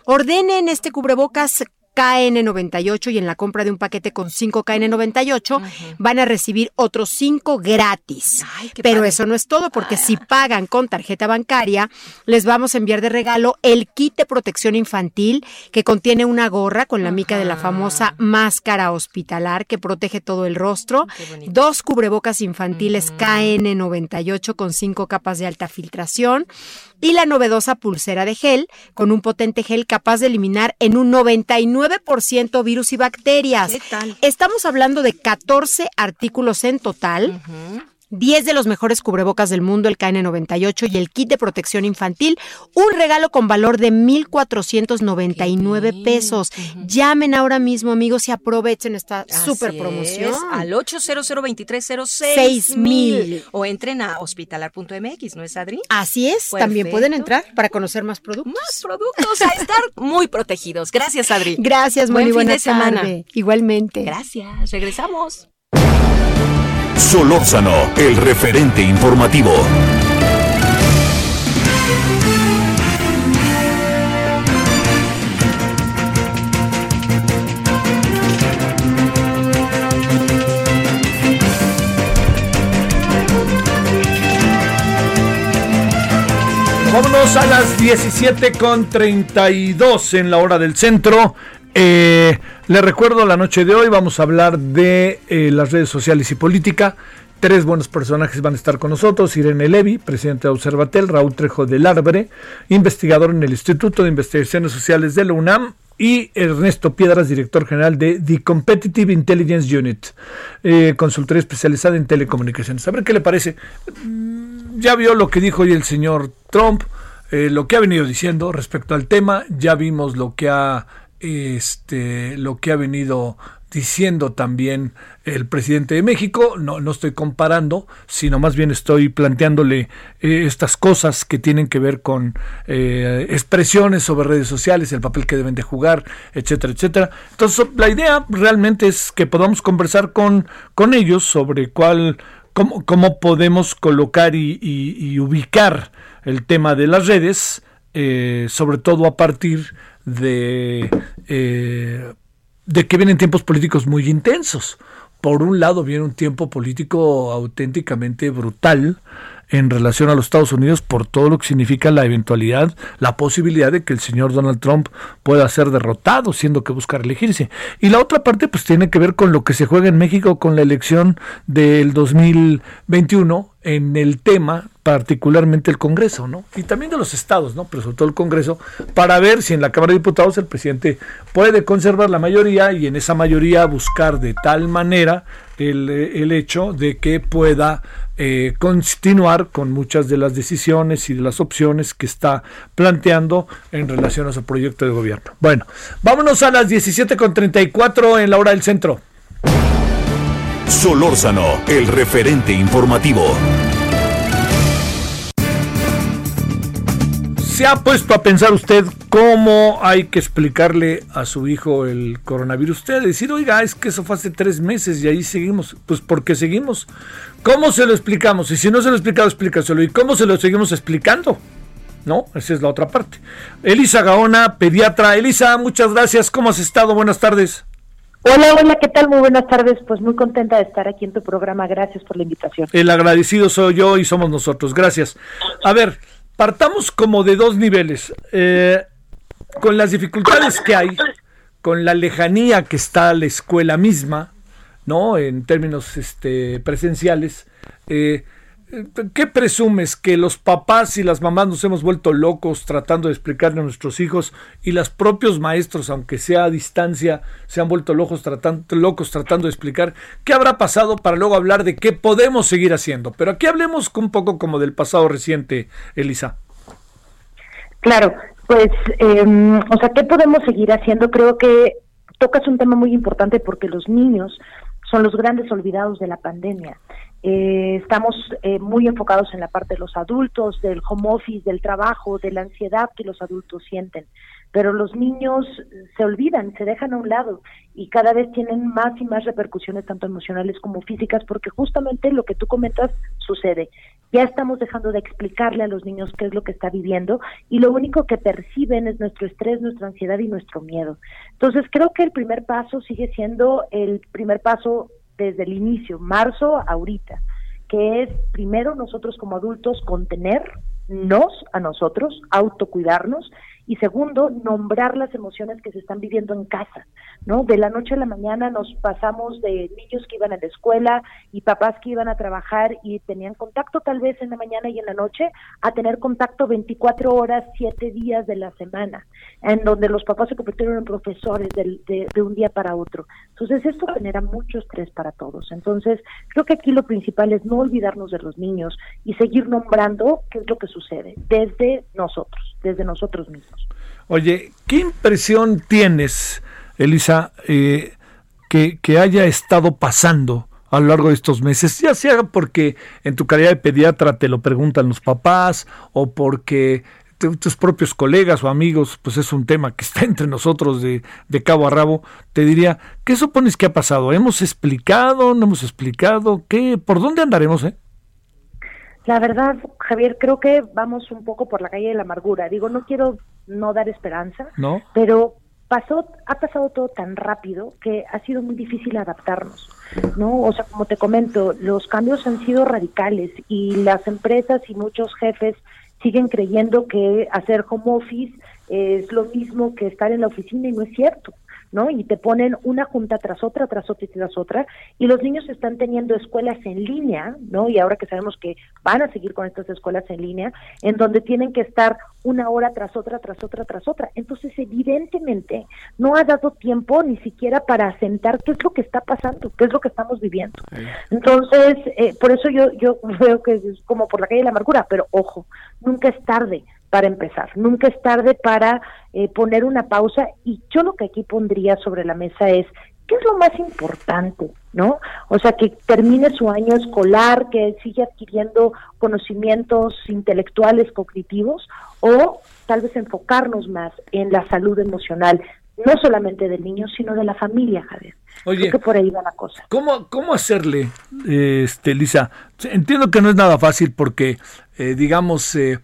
Ordenen este cubrebocas KN98 y en la compra de un paquete con 5 KN98 van a recibir otros 5 gratis. Pero eso no es todo porque si pagan con tarjeta bancaria les vamos a enviar de regalo el kit de protección infantil que contiene una gorra con la mica de la famosa máscara hospitalar que protege todo el rostro, dos cubrebocas infantiles KN98 con 5 capas de alta filtración y la novedosa pulsera de gel con un potente gel capaz de eliminar en un 99% virus y bacterias. ¿Qué tal? Estamos hablando de 14 artículos en total. 10 de los mejores cubrebocas del mundo, el KN98 y el kit de protección infantil, un regalo con valor de 1,499 pesos. Llamen ahora mismo, amigos, y aprovechen esta super promoción. al 800 2306 mil o entren a hospitalar.mx, ¿no es, Adri? Así es, también pueden entrar para conocer más productos. Más productos, a estar muy protegidos. Gracias, Adri. Gracias, muy Buen buena semana. Igualmente. Gracias, regresamos. Solórzano, el referente informativo. Vámonos a las 17 con 32 en la hora del centro. Eh, le recuerdo la noche de hoy vamos a hablar de eh, las redes sociales y política. Tres buenos personajes van a estar con nosotros. Irene Levy, presidente de Observatel, Raúl Trejo del Arbre, investigador en el Instituto de Investigaciones Sociales de la UNAM, y Ernesto Piedras, director general de The Competitive Intelligence Unit, eh, consultoría especializada en telecomunicaciones. A ver qué le parece. Mm, ya vio lo que dijo hoy el señor Trump, eh, lo que ha venido diciendo respecto al tema, ya vimos lo que ha este lo que ha venido diciendo también el presidente de México. No, no estoy comparando, sino más bien estoy planteándole eh, estas cosas que tienen que ver con eh, expresiones sobre redes sociales, el papel que deben de jugar, etcétera, etcétera. Entonces, la idea realmente es que podamos conversar con, con ellos sobre cuál, cómo, cómo podemos colocar y, ubicar el tema de las redes, eh, sobre todo a partir de de que vienen tiempos políticos muy intensos. Por un lado viene un tiempo político auténticamente brutal en relación a los Estados Unidos por todo lo que significa la eventualidad, la posibilidad de que el señor Donald Trump pueda ser derrotado, siendo que busca elegirse. Y la otra parte pues tiene que ver con lo que se juega en México con la elección del 2021 en el tema particularmente el Congreso, ¿no? Y también de los estados, ¿no? Pero sobre todo el Congreso, para ver si en la Cámara de Diputados el presidente puede conservar la mayoría y en esa mayoría buscar de tal manera el, el hecho de que pueda eh, continuar con muchas de las decisiones y de las opciones que está planteando en relación a su proyecto de gobierno. Bueno, vámonos a las 17.34 en la hora del centro. Solórzano, el referente informativo. ¿Se ha puesto a pensar usted cómo hay que explicarle a su hijo el coronavirus? Usted decir, oiga, es que eso fue hace tres meses y ahí seguimos. Pues porque seguimos. ¿Cómo se lo explicamos? Y si no se lo ha explicado, explícaselo. ¿Y cómo se lo seguimos explicando? ¿No? Esa es la otra parte. Elisa Gaona, pediatra. Elisa, muchas gracias. ¿Cómo has estado? Buenas tardes. Hola, hola, ¿qué tal? Muy buenas tardes. Pues muy contenta de estar aquí en tu programa. Gracias por la invitación. El agradecido soy yo y somos nosotros. Gracias. A ver, partamos como de dos niveles. Eh, con las dificultades que hay, con la lejanía que está la escuela misma, ¿no? En términos este, presenciales. Eh, ¿Qué presumes? ¿Que los papás y las mamás nos hemos vuelto locos tratando de explicarle a nuestros hijos y los propios maestros, aunque sea a distancia, se han vuelto locos tratando, locos tratando de explicar qué habrá pasado para luego hablar de qué podemos seguir haciendo? Pero aquí hablemos un poco como del pasado reciente, Elisa. Claro, pues, em, o sea, ¿qué podemos seguir haciendo? Creo que tocas un tema muy importante porque los niños son los grandes olvidados de la pandemia. Eh, estamos eh, muy enfocados en la parte de los adultos, del home office, del trabajo, de la ansiedad que los adultos sienten pero los niños se olvidan, se dejan a un lado y cada vez tienen más y más repercusiones tanto emocionales como físicas porque justamente lo que tú comentas sucede. Ya estamos dejando de explicarle a los niños qué es lo que está viviendo y lo único que perciben es nuestro estrés, nuestra ansiedad y nuestro miedo. Entonces creo que el primer paso sigue siendo el primer paso desde el inicio, marzo ahorita, que es primero nosotros como adultos contenernos a nosotros, autocuidarnos y segundo, nombrar las emociones que se están viviendo en casa, ¿no? De la noche a la mañana nos pasamos de niños que iban a la escuela y papás que iban a trabajar y tenían contacto tal vez en la mañana y en la noche a tener contacto 24 horas, 7 días de la semana, en donde los papás se convirtieron en profesores de, de un día para otro. Entonces, esto genera mucho estrés para todos. Entonces, creo que aquí lo principal es no olvidarnos de los niños y seguir nombrando qué es lo que sucede desde nosotros, desde nosotros mismos. Oye, ¿qué impresión tienes, Elisa, eh, que, que haya estado pasando? a lo largo de estos meses, ya sea porque en tu calidad de pediatra te lo preguntan los papás o porque tus propios colegas o amigos, pues es un tema que está entre nosotros de, de, cabo a rabo, te diría, ¿qué supones que ha pasado? ¿Hemos explicado? ¿No hemos explicado? ¿Qué? ¿Por dónde andaremos? Eh? La verdad, Javier, creo que vamos un poco por la calle de la amargura. Digo, no quiero no dar esperanza, ¿No? pero pasó, ha pasado todo tan rápido que ha sido muy difícil adaptarnos, ¿no? O sea, como te comento, los cambios han sido radicales y las empresas y muchos jefes siguen creyendo que hacer home office es lo mismo que estar en la oficina y no es cierto. ¿No? Y te ponen una junta tras otra, tras otra y tras otra, y los niños están teniendo escuelas en línea, ¿no? Y ahora que sabemos que van a seguir con estas escuelas en línea, en donde tienen que estar una hora tras otra, tras otra, tras otra. Entonces, evidentemente, no ha dado tiempo ni siquiera para asentar qué es lo que está pasando, qué es lo que estamos viviendo. Entonces, eh, por eso yo, yo veo que es como por la calle de la amargura, pero ojo, nunca es tarde para empezar. Nunca es tarde para eh, poner una pausa y yo lo que aquí pondría sobre la mesa es, ¿qué es lo más importante? ¿No? O sea, que termine su año escolar, que siga adquiriendo conocimientos intelectuales, cognitivos, o tal vez enfocarnos más en la salud emocional, no solamente del niño, sino de la familia, Javier. Oye, Creo que por ahí va la cosa. ¿Cómo, cómo hacerle, este, Lisa? Entiendo que no es nada fácil porque, eh, digamos, eh,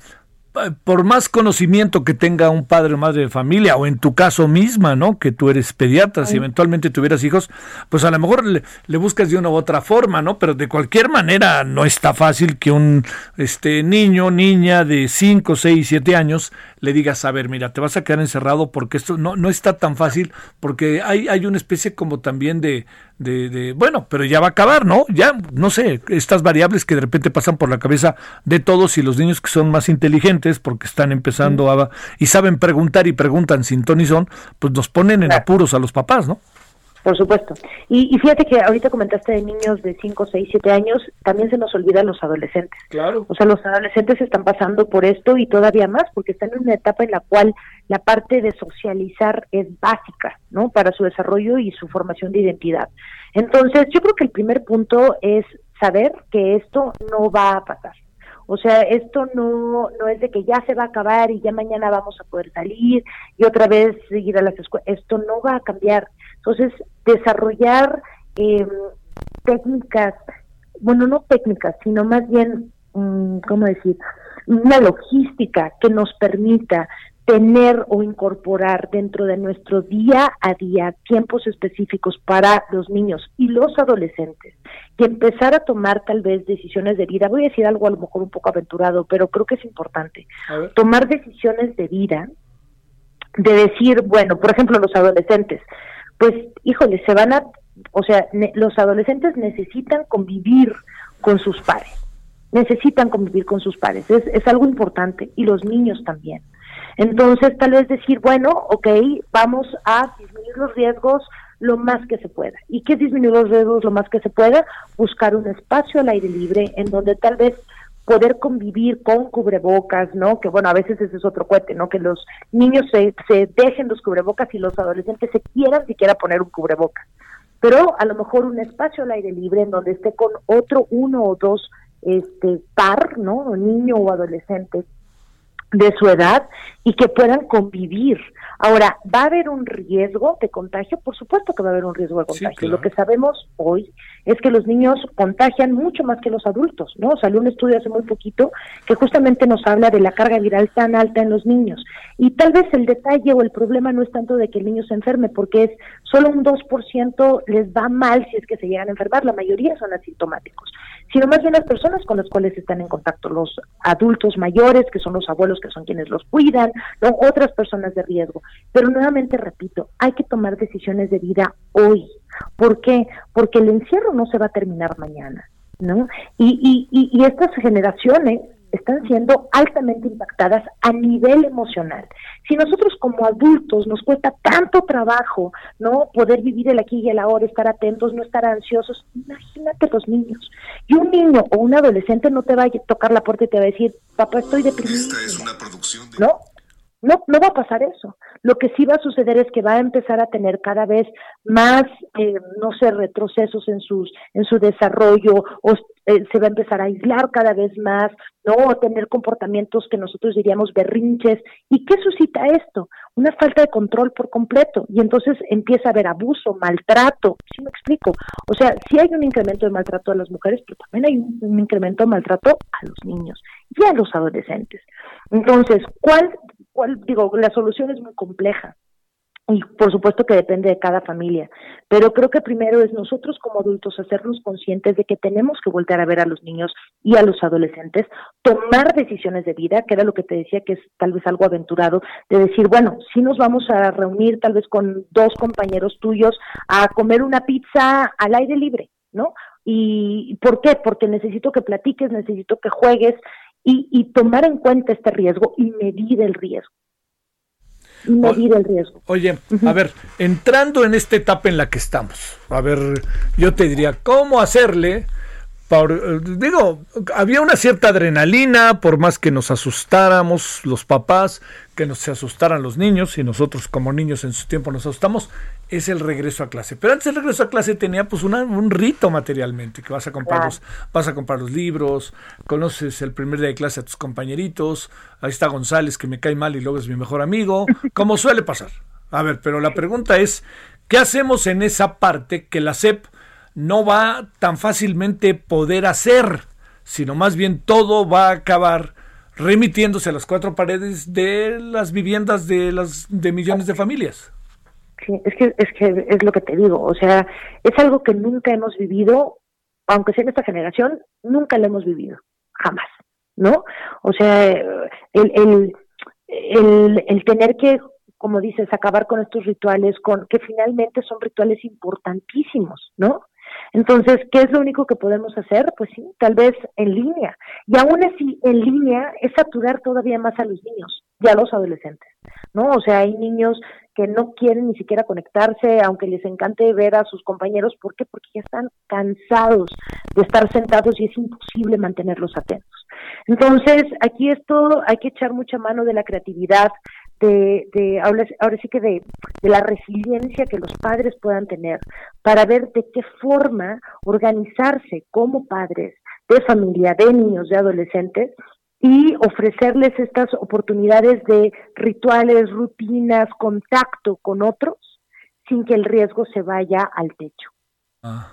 por más conocimiento que tenga un padre o madre de familia, o en tu caso misma, ¿no? Que tú eres pediatra, si eventualmente tuvieras hijos, pues a lo mejor le, buscas de una u otra forma, ¿no? Pero de cualquier manera no está fácil que un este niño, niña de 5, 6, 7 años le digas, a ver, mira, te vas a quedar encerrado porque esto no, no está tan fácil, porque hay, hay una especie como también de, de, bueno, pero ya va a acabar, ¿no? Ya, no sé, estas variables que de repente pasan por la cabeza de todos y los niños que son más inteligentes porque están empezando a y saben preguntar y preguntan sin ton y son, pues nos ponen en apuros a los papás, ¿no? Por supuesto. Y, fíjate que ahorita comentaste de niños de 5, 6, 7 años, también se nos olvidan los adolescentes. Claro. O sea, los adolescentes están pasando por esto y todavía más, porque están en una etapa en la cual la parte de socializar es básica, ¿no? Para su desarrollo y su formación de identidad. Entonces, yo creo que el primer punto es saber que esto no va a pasar. O sea, esto no, no es de que ya se va a acabar y ya mañana vamos a poder salir y otra vez seguir a las escuelas. Esto no va a cambiar. Entonces, desarrollar eh, técnicas, bueno, no técnicas, sino más bien, mm, ¿cómo decir? Una logística que nos permita tener o incorporar dentro de nuestro día a día tiempos específicos para los niños y los adolescentes y empezar a tomar tal vez decisiones de vida. Voy a decir algo a lo mejor un poco aventurado, pero creo que es importante. Tomar decisiones de vida, de decir, bueno, por ejemplo, los adolescentes, pues, híjole, se van a, o sea, los adolescentes necesitan convivir con sus pares, necesitan convivir con sus pares, es, es algo importante, y los niños también. Entonces, tal vez decir, bueno, ok, vamos a disminuir los riesgos lo más que se pueda. ¿Y qué disminuir los riesgos lo más que se pueda? Buscar un espacio al aire libre en donde tal vez poder convivir con cubrebocas, ¿no? Que bueno, a veces ese es otro cuete, ¿no? Que los niños se, se dejen los cubrebocas y los adolescentes se quieran siquiera poner un cubrebocas. Pero a lo mejor un espacio al aire libre en donde esté con otro uno o dos este par, ¿no? Niño o adolescente de su edad y que puedan convivir. Ahora, ¿va a haber un riesgo de contagio? Por supuesto que va a haber un riesgo de contagio. Lo que sabemos hoy es que los niños contagian mucho más que los adultos, ¿no? Salió un estudio hace muy poquito que justamente nos habla de la carga viral tan alta en los niños. Y tal vez el detalle o el problema no es tanto de que el niño se enferme, porque es solo un 2% les va mal si es que se llegan a enfermar, la mayoría son asintomáticos, sino más bien las personas con las cuales están en contacto, los adultos mayores, que son los abuelos que son quienes los cuidan, ¿no? otras personas de riesgo. Pero nuevamente repito, hay que tomar decisiones de vida hoy. ¿Por qué? Porque el encierro no se va a terminar mañana, ¿no? Y, y, y estas generaciones están siendo altamente impactadas a nivel emocional. Si nosotros como adultos nos cuesta tanto trabajo, ¿no? Poder vivir el aquí y el ahora, estar atentos, no estar ansiosos, imagínate los niños. Y un niño o un adolescente no te va a tocar la puerta y te va a decir, papá, estoy deprimido. Esta es una producción ¿No? No, no va a pasar eso. Lo que sí va a suceder es que va a empezar a tener cada vez más, eh, no sé, retrocesos en sus, en su desarrollo, o eh, se va a empezar a aislar cada vez más, no, o tener comportamientos que nosotros diríamos berrinches. ¿Y qué suscita esto? Una falta de control por completo. Y entonces empieza a haber abuso, maltrato. ¿Sí me explico? O sea, sí hay un incremento de maltrato a las mujeres, pero también hay un, un incremento de maltrato a los niños y a los adolescentes. Entonces, ¿cuál digo, la solución es muy compleja. Y por supuesto que depende de cada familia, pero creo que primero es nosotros como adultos hacernos conscientes de que tenemos que volver a ver a los niños y a los adolescentes, tomar decisiones de vida, que era lo que te decía que es tal vez algo aventurado, de decir, bueno, si nos vamos a reunir tal vez con dos compañeros tuyos a comer una pizza al aire libre, ¿no? ¿Y por qué? Porque necesito que platiques, necesito que juegues y, y tomar en cuenta este riesgo y medir el riesgo medir el riesgo. Oye, a ver, entrando en esta etapa en la que estamos, a ver, yo te diría, ¿cómo hacerle? Por, digo, había una cierta adrenalina, por más que nos asustáramos los papás, que nos asustaran los niños, y nosotros como niños en su tiempo nos asustamos, es el regreso a clase. Pero antes el regreso a clase tenía pues un rito materialmente, que vas a comprar los, vas a comprar los libros, conoces el primer día de clase a tus compañeritos, ahí está González que me cae mal y luego es mi mejor amigo, como suele pasar. A ver, pero la pregunta es, ¿qué hacemos en esa parte que la SEP no va tan fácilmente poder hacer, sino más bien todo va a acabar remitiéndose a las cuatro paredes de las viviendas de las de millones de familias? Sí, es que, es que es lo que te digo, o sea, es algo que nunca hemos vivido, aunque sea en esta generación, nunca lo hemos vivido, jamás, ¿no? O sea, el, el, el, el tener que, como dices, acabar con estos rituales, con que finalmente son rituales importantísimos, ¿no? Entonces, ¿qué es lo único que podemos hacer? Pues sí, tal vez en línea. Y aún así, en línea es saturar todavía más a los niños y a los adolescentes, ¿no? O sea, hay niños que no quieren ni siquiera conectarse, aunque les encante ver a sus compañeros. ¿Por qué? Porque ya están cansados de estar sentados y es imposible mantenerlos atentos. Entonces, aquí esto hay que echar mucha mano de la creatividad, de, de ahora, sí que de, de, la resiliencia que los padres puedan tener para ver de qué forma organizarse como padres de familia, de niños, de adolescentes y ofrecerles estas oportunidades de rituales, rutinas, contacto con otros sin que el riesgo se vaya al techo. Ah.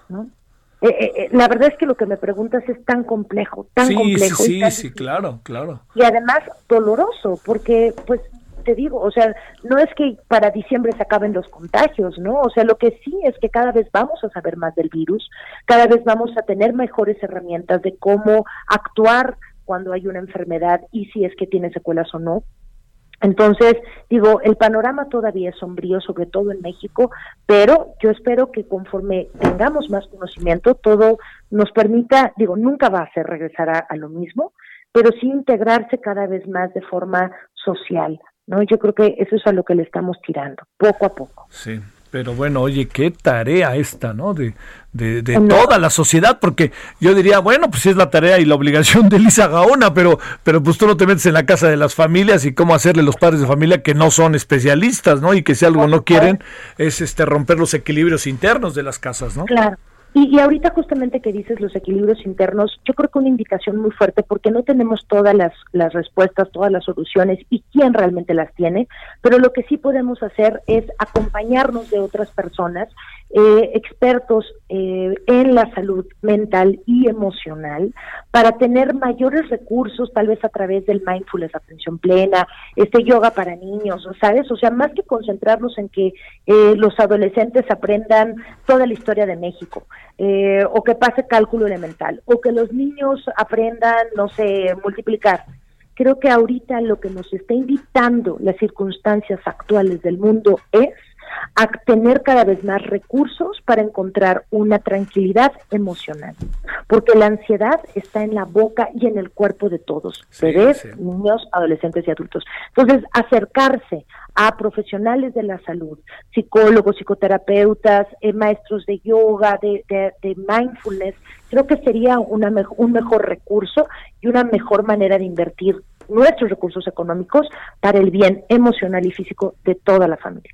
Eh, eh, eh, la verdad es que lo que me preguntas es tan complejo, tan complejo. Sí, sí, sí, claro, claro. Y además doloroso, porque pues te digo, o sea, no es que para diciembre se acaben los contagios, ¿no? O sea, lo que sí es que cada vez vamos a saber más del virus, cada vez vamos a tener mejores herramientas de cómo actuar cuando hay una enfermedad y si es que tiene secuelas o no. Entonces, digo, el panorama todavía es sombrío, sobre todo en México, pero yo espero que conforme tengamos más conocimiento, todo nos permita, digo, nunca va a ser regresar a, a lo mismo, pero sí integrarse cada vez más de forma social, ¿no? Yo creo que eso es a lo que le estamos tirando, poco a poco. Sí. Pero bueno, oye, qué tarea esta, ¿no? De, de, toda la sociedad, porque yo diría, bueno, pues sí es la tarea y la obligación de Lisa Gaona, pero, pero pues tú no te metes en la casa de las familias y cómo hacerle los padres de familia que no son especialistas, ¿no? Y que si algo no quieren es este romper los equilibrios internos de las casas, ¿no? Claro. Y, ahorita justamente que dices los equilibrios internos, yo creo que una invitación muy fuerte porque no tenemos todas las, las respuestas, todas las soluciones y quién realmente las tiene, pero lo que sí podemos hacer es acompañarnos de otras personas eh, expertos eh, en la salud mental y emocional para tener mayores recursos, tal vez a través del mindfulness, atención plena, este yoga para niños, ¿sabes? O sea, más que concentrarnos en que eh, los adolescentes aprendan toda la historia de México, o que pase cálculo elemental, o que los niños aprendan, no sé, multiplicar creo que ahorita lo que nos está invitando las circunstancias actuales del mundo es a tener cada vez más recursos para encontrar una tranquilidad emocional, porque la ansiedad está en la boca y en el cuerpo de todos, bebés, niños, adolescentes y adultos. Entonces, acercarse a profesionales de la salud, psicólogos, psicoterapeutas, eh, maestros de yoga, de, mindfulness, creo que sería una un mejor recurso y una mejor manera de invertir nuestros recursos económicos para el bien emocional y físico de toda la familia.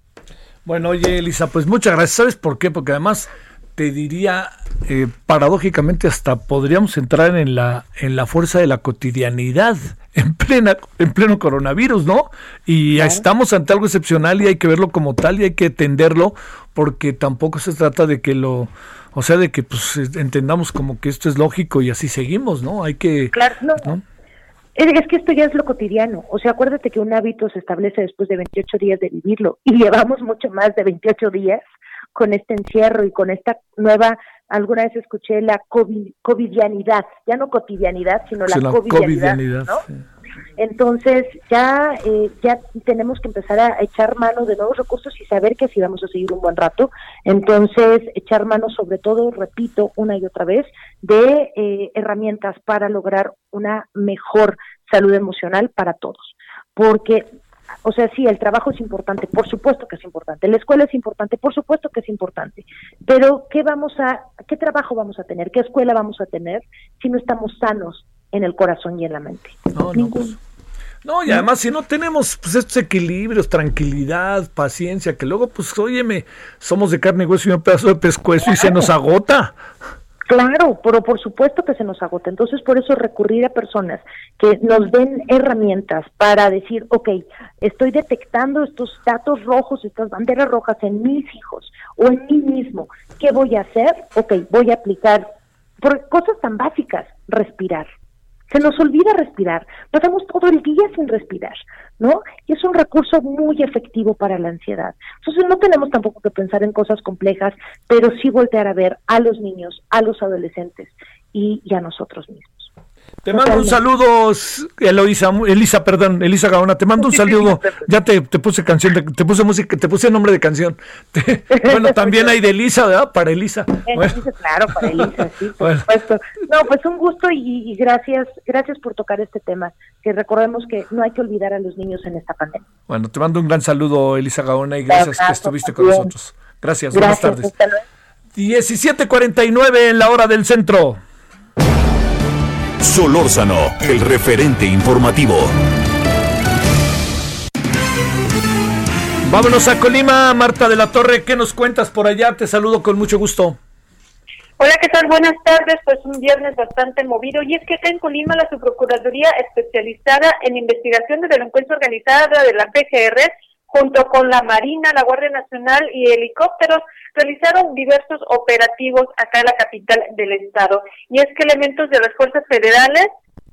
Bueno, oye, Elisa, pues muchas gracias. ¿Sabes por qué? Porque además te diría, eh, paradójicamente, hasta podríamos entrar en la, en la fuerza de la cotidianidad en, plena, en pleno coronavirus, ¿no? Y estamos ante algo excepcional y hay que verlo como tal y hay que entenderlo porque tampoco se trata de que lo... O sea, de que pues entendamos como que esto es lógico y así seguimos, ¿no? Hay que... Claro, no. Es, que esto ya es lo cotidiano. O sea, acuérdate que un hábito se establece después de 28 días de vivirlo y llevamos mucho más de 28 días con este encierro y con esta nueva, alguna vez escuché la COVID, covidianidad, ya no cotidianidad, sino la, covidianidad. Entonces ya eh, ya tenemos que empezar a echar mano de nuevos recursos y saber que así vamos a seguir un buen rato. Entonces echar mano sobre todo, repito una y otra vez, de eh, herramientas para lograr una mejor salud emocional para todos. Porque o sea, sí, el trabajo es importante, por supuesto que es importante. La escuela es importante, por supuesto que es importante. Pero ¿qué vamos a qué trabajo vamos a tener? ¿Qué escuela vamos a tener si no estamos sanos en el corazón y en la mente. No, no, pues, no, y además si no tenemos pues, estos equilibrios, tranquilidad, paciencia, que luego, pues, óyeme, somos de carne y hueso y un pedazo de pescuezo y se nos agota. Claro, pero por supuesto que se nos agota. Entonces, por eso recurrir a personas que nos den herramientas para decir, ok, estoy detectando estos datos rojos, estas banderas rojas en mis hijos o en mí mismo. ¿Qué voy a hacer? Ok, voy a aplicar por cosas tan básicas, respirar. Se nos olvida respirar, pasamos todo el día sin respirar, ¿no? Y es un recurso muy efectivo para la ansiedad. Entonces no tenemos tampoco que pensar en cosas complejas, pero sí voltear a ver a los niños, a los adolescentes y, y a nosotros mismos. Te mando un saludo, Eloisa, Elisa, perdón, Elisa Gaona, te mando un saludo. Ya te, puse canción, te, puse música, te puse nombre de canción. bueno, también hay de Elisa, ¿verdad? Para Elisa. Claro, para Elisa, sí, por supuesto. No, pues un gusto y, gracias, gracias por tocar este tema. Que recordemos que no hay que olvidar a los niños en esta pandemia. Bueno, te mando un gran saludo, Elisa Gaona, y gracias que estuviste con nosotros. Gracias, buenas tardes. 17:49 en la hora del centro. Solórzano, el referente informativo. Vámonos a Colima, Marta de la Torre, ¿qué nos cuentas por allá? Te saludo con mucho gusto. Hola, ¿qué tal? Buenas tardes. Pues un viernes bastante movido. Y es que acá en Colima la Subprocuraduría especializada en investigación de delincuencia organizada de la PGR junto con la Marina, la Guardia Nacional y helicópteros, realizaron diversos operativos acá en la capital del estado. Y es que elementos de las fuerzas federales,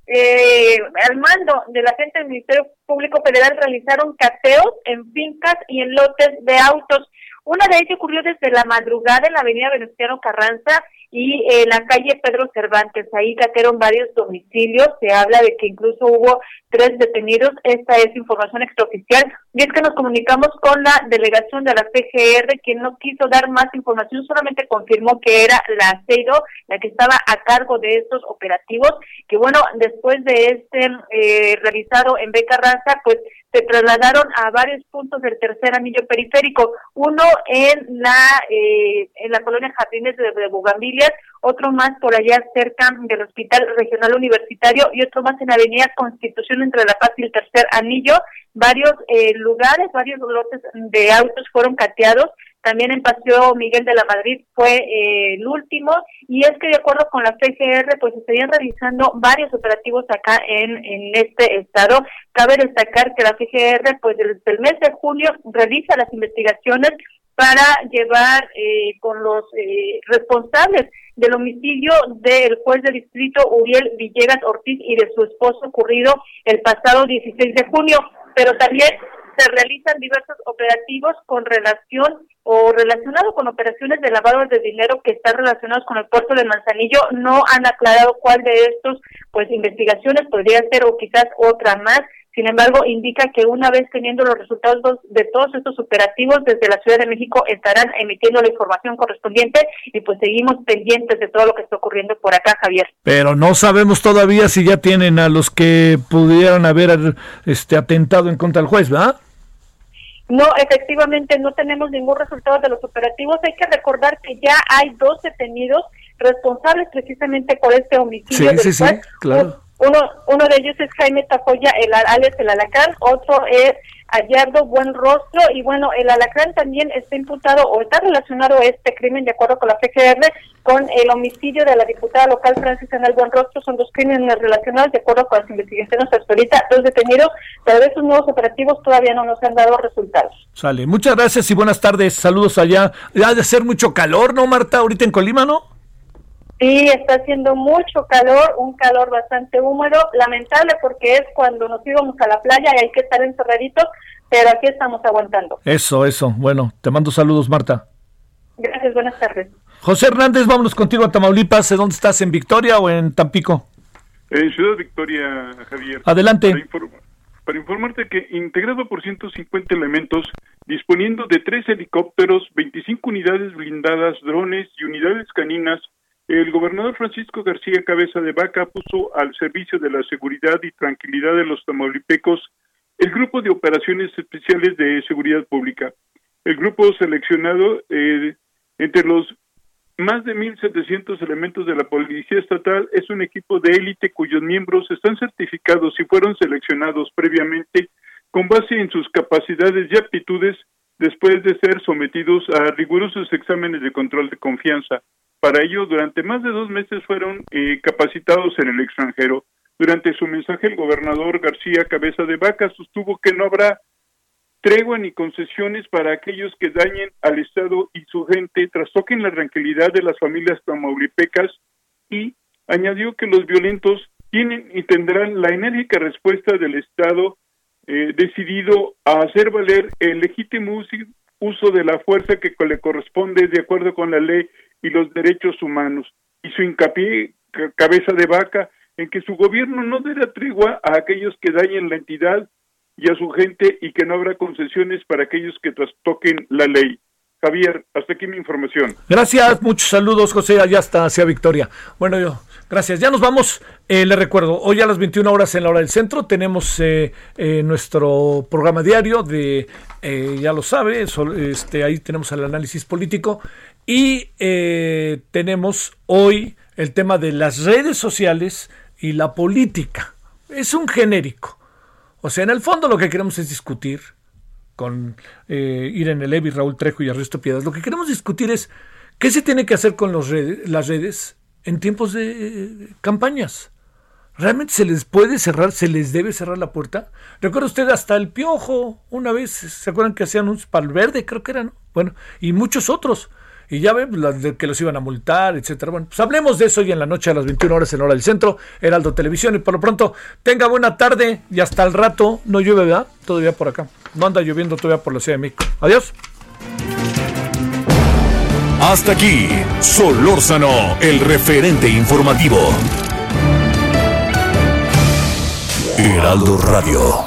eh, al mando de la gente del Ministerio Público Federal, realizaron cateos en fincas y en lotes de autos. Una de ellas ocurrió desde la madrugada en la avenida Venustiano Carranza y en la calle Pedro Cervantes. Ahí catearon varios domicilios. Se habla de que incluso hubo tres detenidos. Esta es información extraoficial. Y es que nos comunicamos con la delegación de la PGR, quien no quiso dar más información, solamente confirmó que era la CEIDO la que estaba a cargo de estos operativos. Que bueno, después de este eh, realizado en Beca Raza, pues se trasladaron a varios puntos del tercer anillo periférico. Uno en la eh, en la colonia Jardines de, de Bugambilias, otro más por allá cerca del Hospital Regional Universitario y otro más en Avenida Constitución entre La Paz y el Tercer Anillo. Varios eh, lugares, varios lotes de autos fueron cateados. También en Paseo Miguel de la Madrid fue eh, el último. Y es que de acuerdo con la PGR, pues estarían realizando varios operativos acá en, en este estado. Cabe destacar que la PGR, pues desde el mes de julio, realiza las investigaciones para llevar eh, con los eh, responsables del homicidio del juez de distrito Uriel Villegas Ortiz y de su esposo ocurrido el pasado 16 de junio, pero también se realizan diversos operativos con relación o relacionado con operaciones de lavado de dinero que están relacionados con el puerto de Manzanillo. No han aclarado cuál de estos, pues, investigaciones podría ser o quizás otra más. Sin embargo, indica que una vez teniendo los resultados de todos estos operativos desde la Ciudad de México estarán emitiendo la información correspondiente y pues seguimos pendientes de todo lo que está ocurriendo por acá, Javier. Pero no sabemos todavía si ya tienen a los que pudieran haber este atentado en contra del juez, ¿verdad? No, efectivamente no tenemos ningún resultado de los operativos. Hay que recordar que ya hay dos detenidos responsables precisamente por este homicidio. Sí, sí, sí, claro. Uno, uno de ellos es Jaime Tafoya, el alias el Alacrán, otro es Ayardo Buen Rostro, y bueno, el Alacrán también está imputado o está relacionado a este crimen, de acuerdo con la PGR, con el homicidio de la diputada local Francis el Buen Rostro, son dos crímenes relacionados, de acuerdo con las investigaciones hasta ahorita, dos detenidos, pero de esos nuevos operativos todavía no nos han dado resultados. Sale, muchas gracias y buenas tardes, saludos allá. Ha de ser mucho calor, ¿no, Marta, ahorita en Colima, no? Sí, está haciendo mucho calor, un calor bastante húmedo, lamentable porque es cuando nos íbamos a la playa y hay que estar encerraditos, pero aquí estamos aguantando. Eso, eso. Bueno, te mando saludos, Marta. Gracias, buenas tardes. José Hernández, vámonos contigo a Tamaulipas. ¿Dónde estás? ¿En Victoria o en Tampico? En Ciudad Victoria, Javier. Adelante. Para, informarte que, integrado por 150 elementos, disponiendo de tres helicópteros, 25 unidades blindadas, drones y unidades caninas, el gobernador Francisco García Cabeza de Vaca puso al servicio de la seguridad y tranquilidad de los tamaulipecos el Grupo de Operaciones Especiales de Seguridad Pública. El grupo seleccionado eh, entre los más de 1.700 elementos de la Policía Estatal es un equipo de élite cuyos miembros están certificados y fueron seleccionados previamente con base en sus capacidades y aptitudes después de ser sometidos a rigurosos exámenes de control de confianza. Para ello, durante más de dos meses fueron eh, capacitados en el extranjero. Durante su mensaje, el gobernador García Cabeza de Vaca sostuvo que no habrá tregua ni concesiones para aquellos que dañen al Estado y su gente, trastoquen la tranquilidad de las familias tamaulipecas y añadió que los violentos tienen y tendrán la enérgica respuesta del Estado eh, decidido a hacer valer el legítimo uso de la fuerza que le corresponde de acuerdo con la ley y los derechos humanos. Y su hincapié, cabeza de vaca, en que su gobierno no dará tregua a aquellos que dañen la entidad y a su gente y que no habrá concesiones para aquellos que trastoquen la ley. Javier, hasta aquí mi información. Gracias, muchos saludos, José, allá está hacia Victoria. Bueno, yo, gracias. Ya nos vamos. Eh, le recuerdo, hoy a las 21 horas en la hora del centro tenemos eh, eh, nuestro programa diario de, ya lo sabe, este, ahí tenemos el análisis político y eh, tenemos hoy el tema de las redes sociales y la política. Es un genérico. O sea, en el fondo lo que queremos es discutir con eh, Irene Levi, Raúl Trejo y Arresto Piedras. Lo que queremos discutir es qué se tiene que hacer con los las redes en tiempos de campañas. ¿Realmente se les puede cerrar, se les debe cerrar la puerta? Recuerda usted hasta el Piojo, una vez, ¿se acuerdan que hacían un Verde, Creo que eran, bueno, y muchos otros y ya ven que los iban a multar, etcétera. Bueno, pues hablemos de eso hoy en la noche a las 21 horas en hora del centro, Heraldo Televisión. Y por lo pronto, tenga buena tarde y hasta el rato. No llueve, ¿verdad? Todavía por acá. No anda lloviendo todavía por la Ciudad de México. Adiós. Hasta aquí, Solórzano, el referente informativo. Heraldo Radio.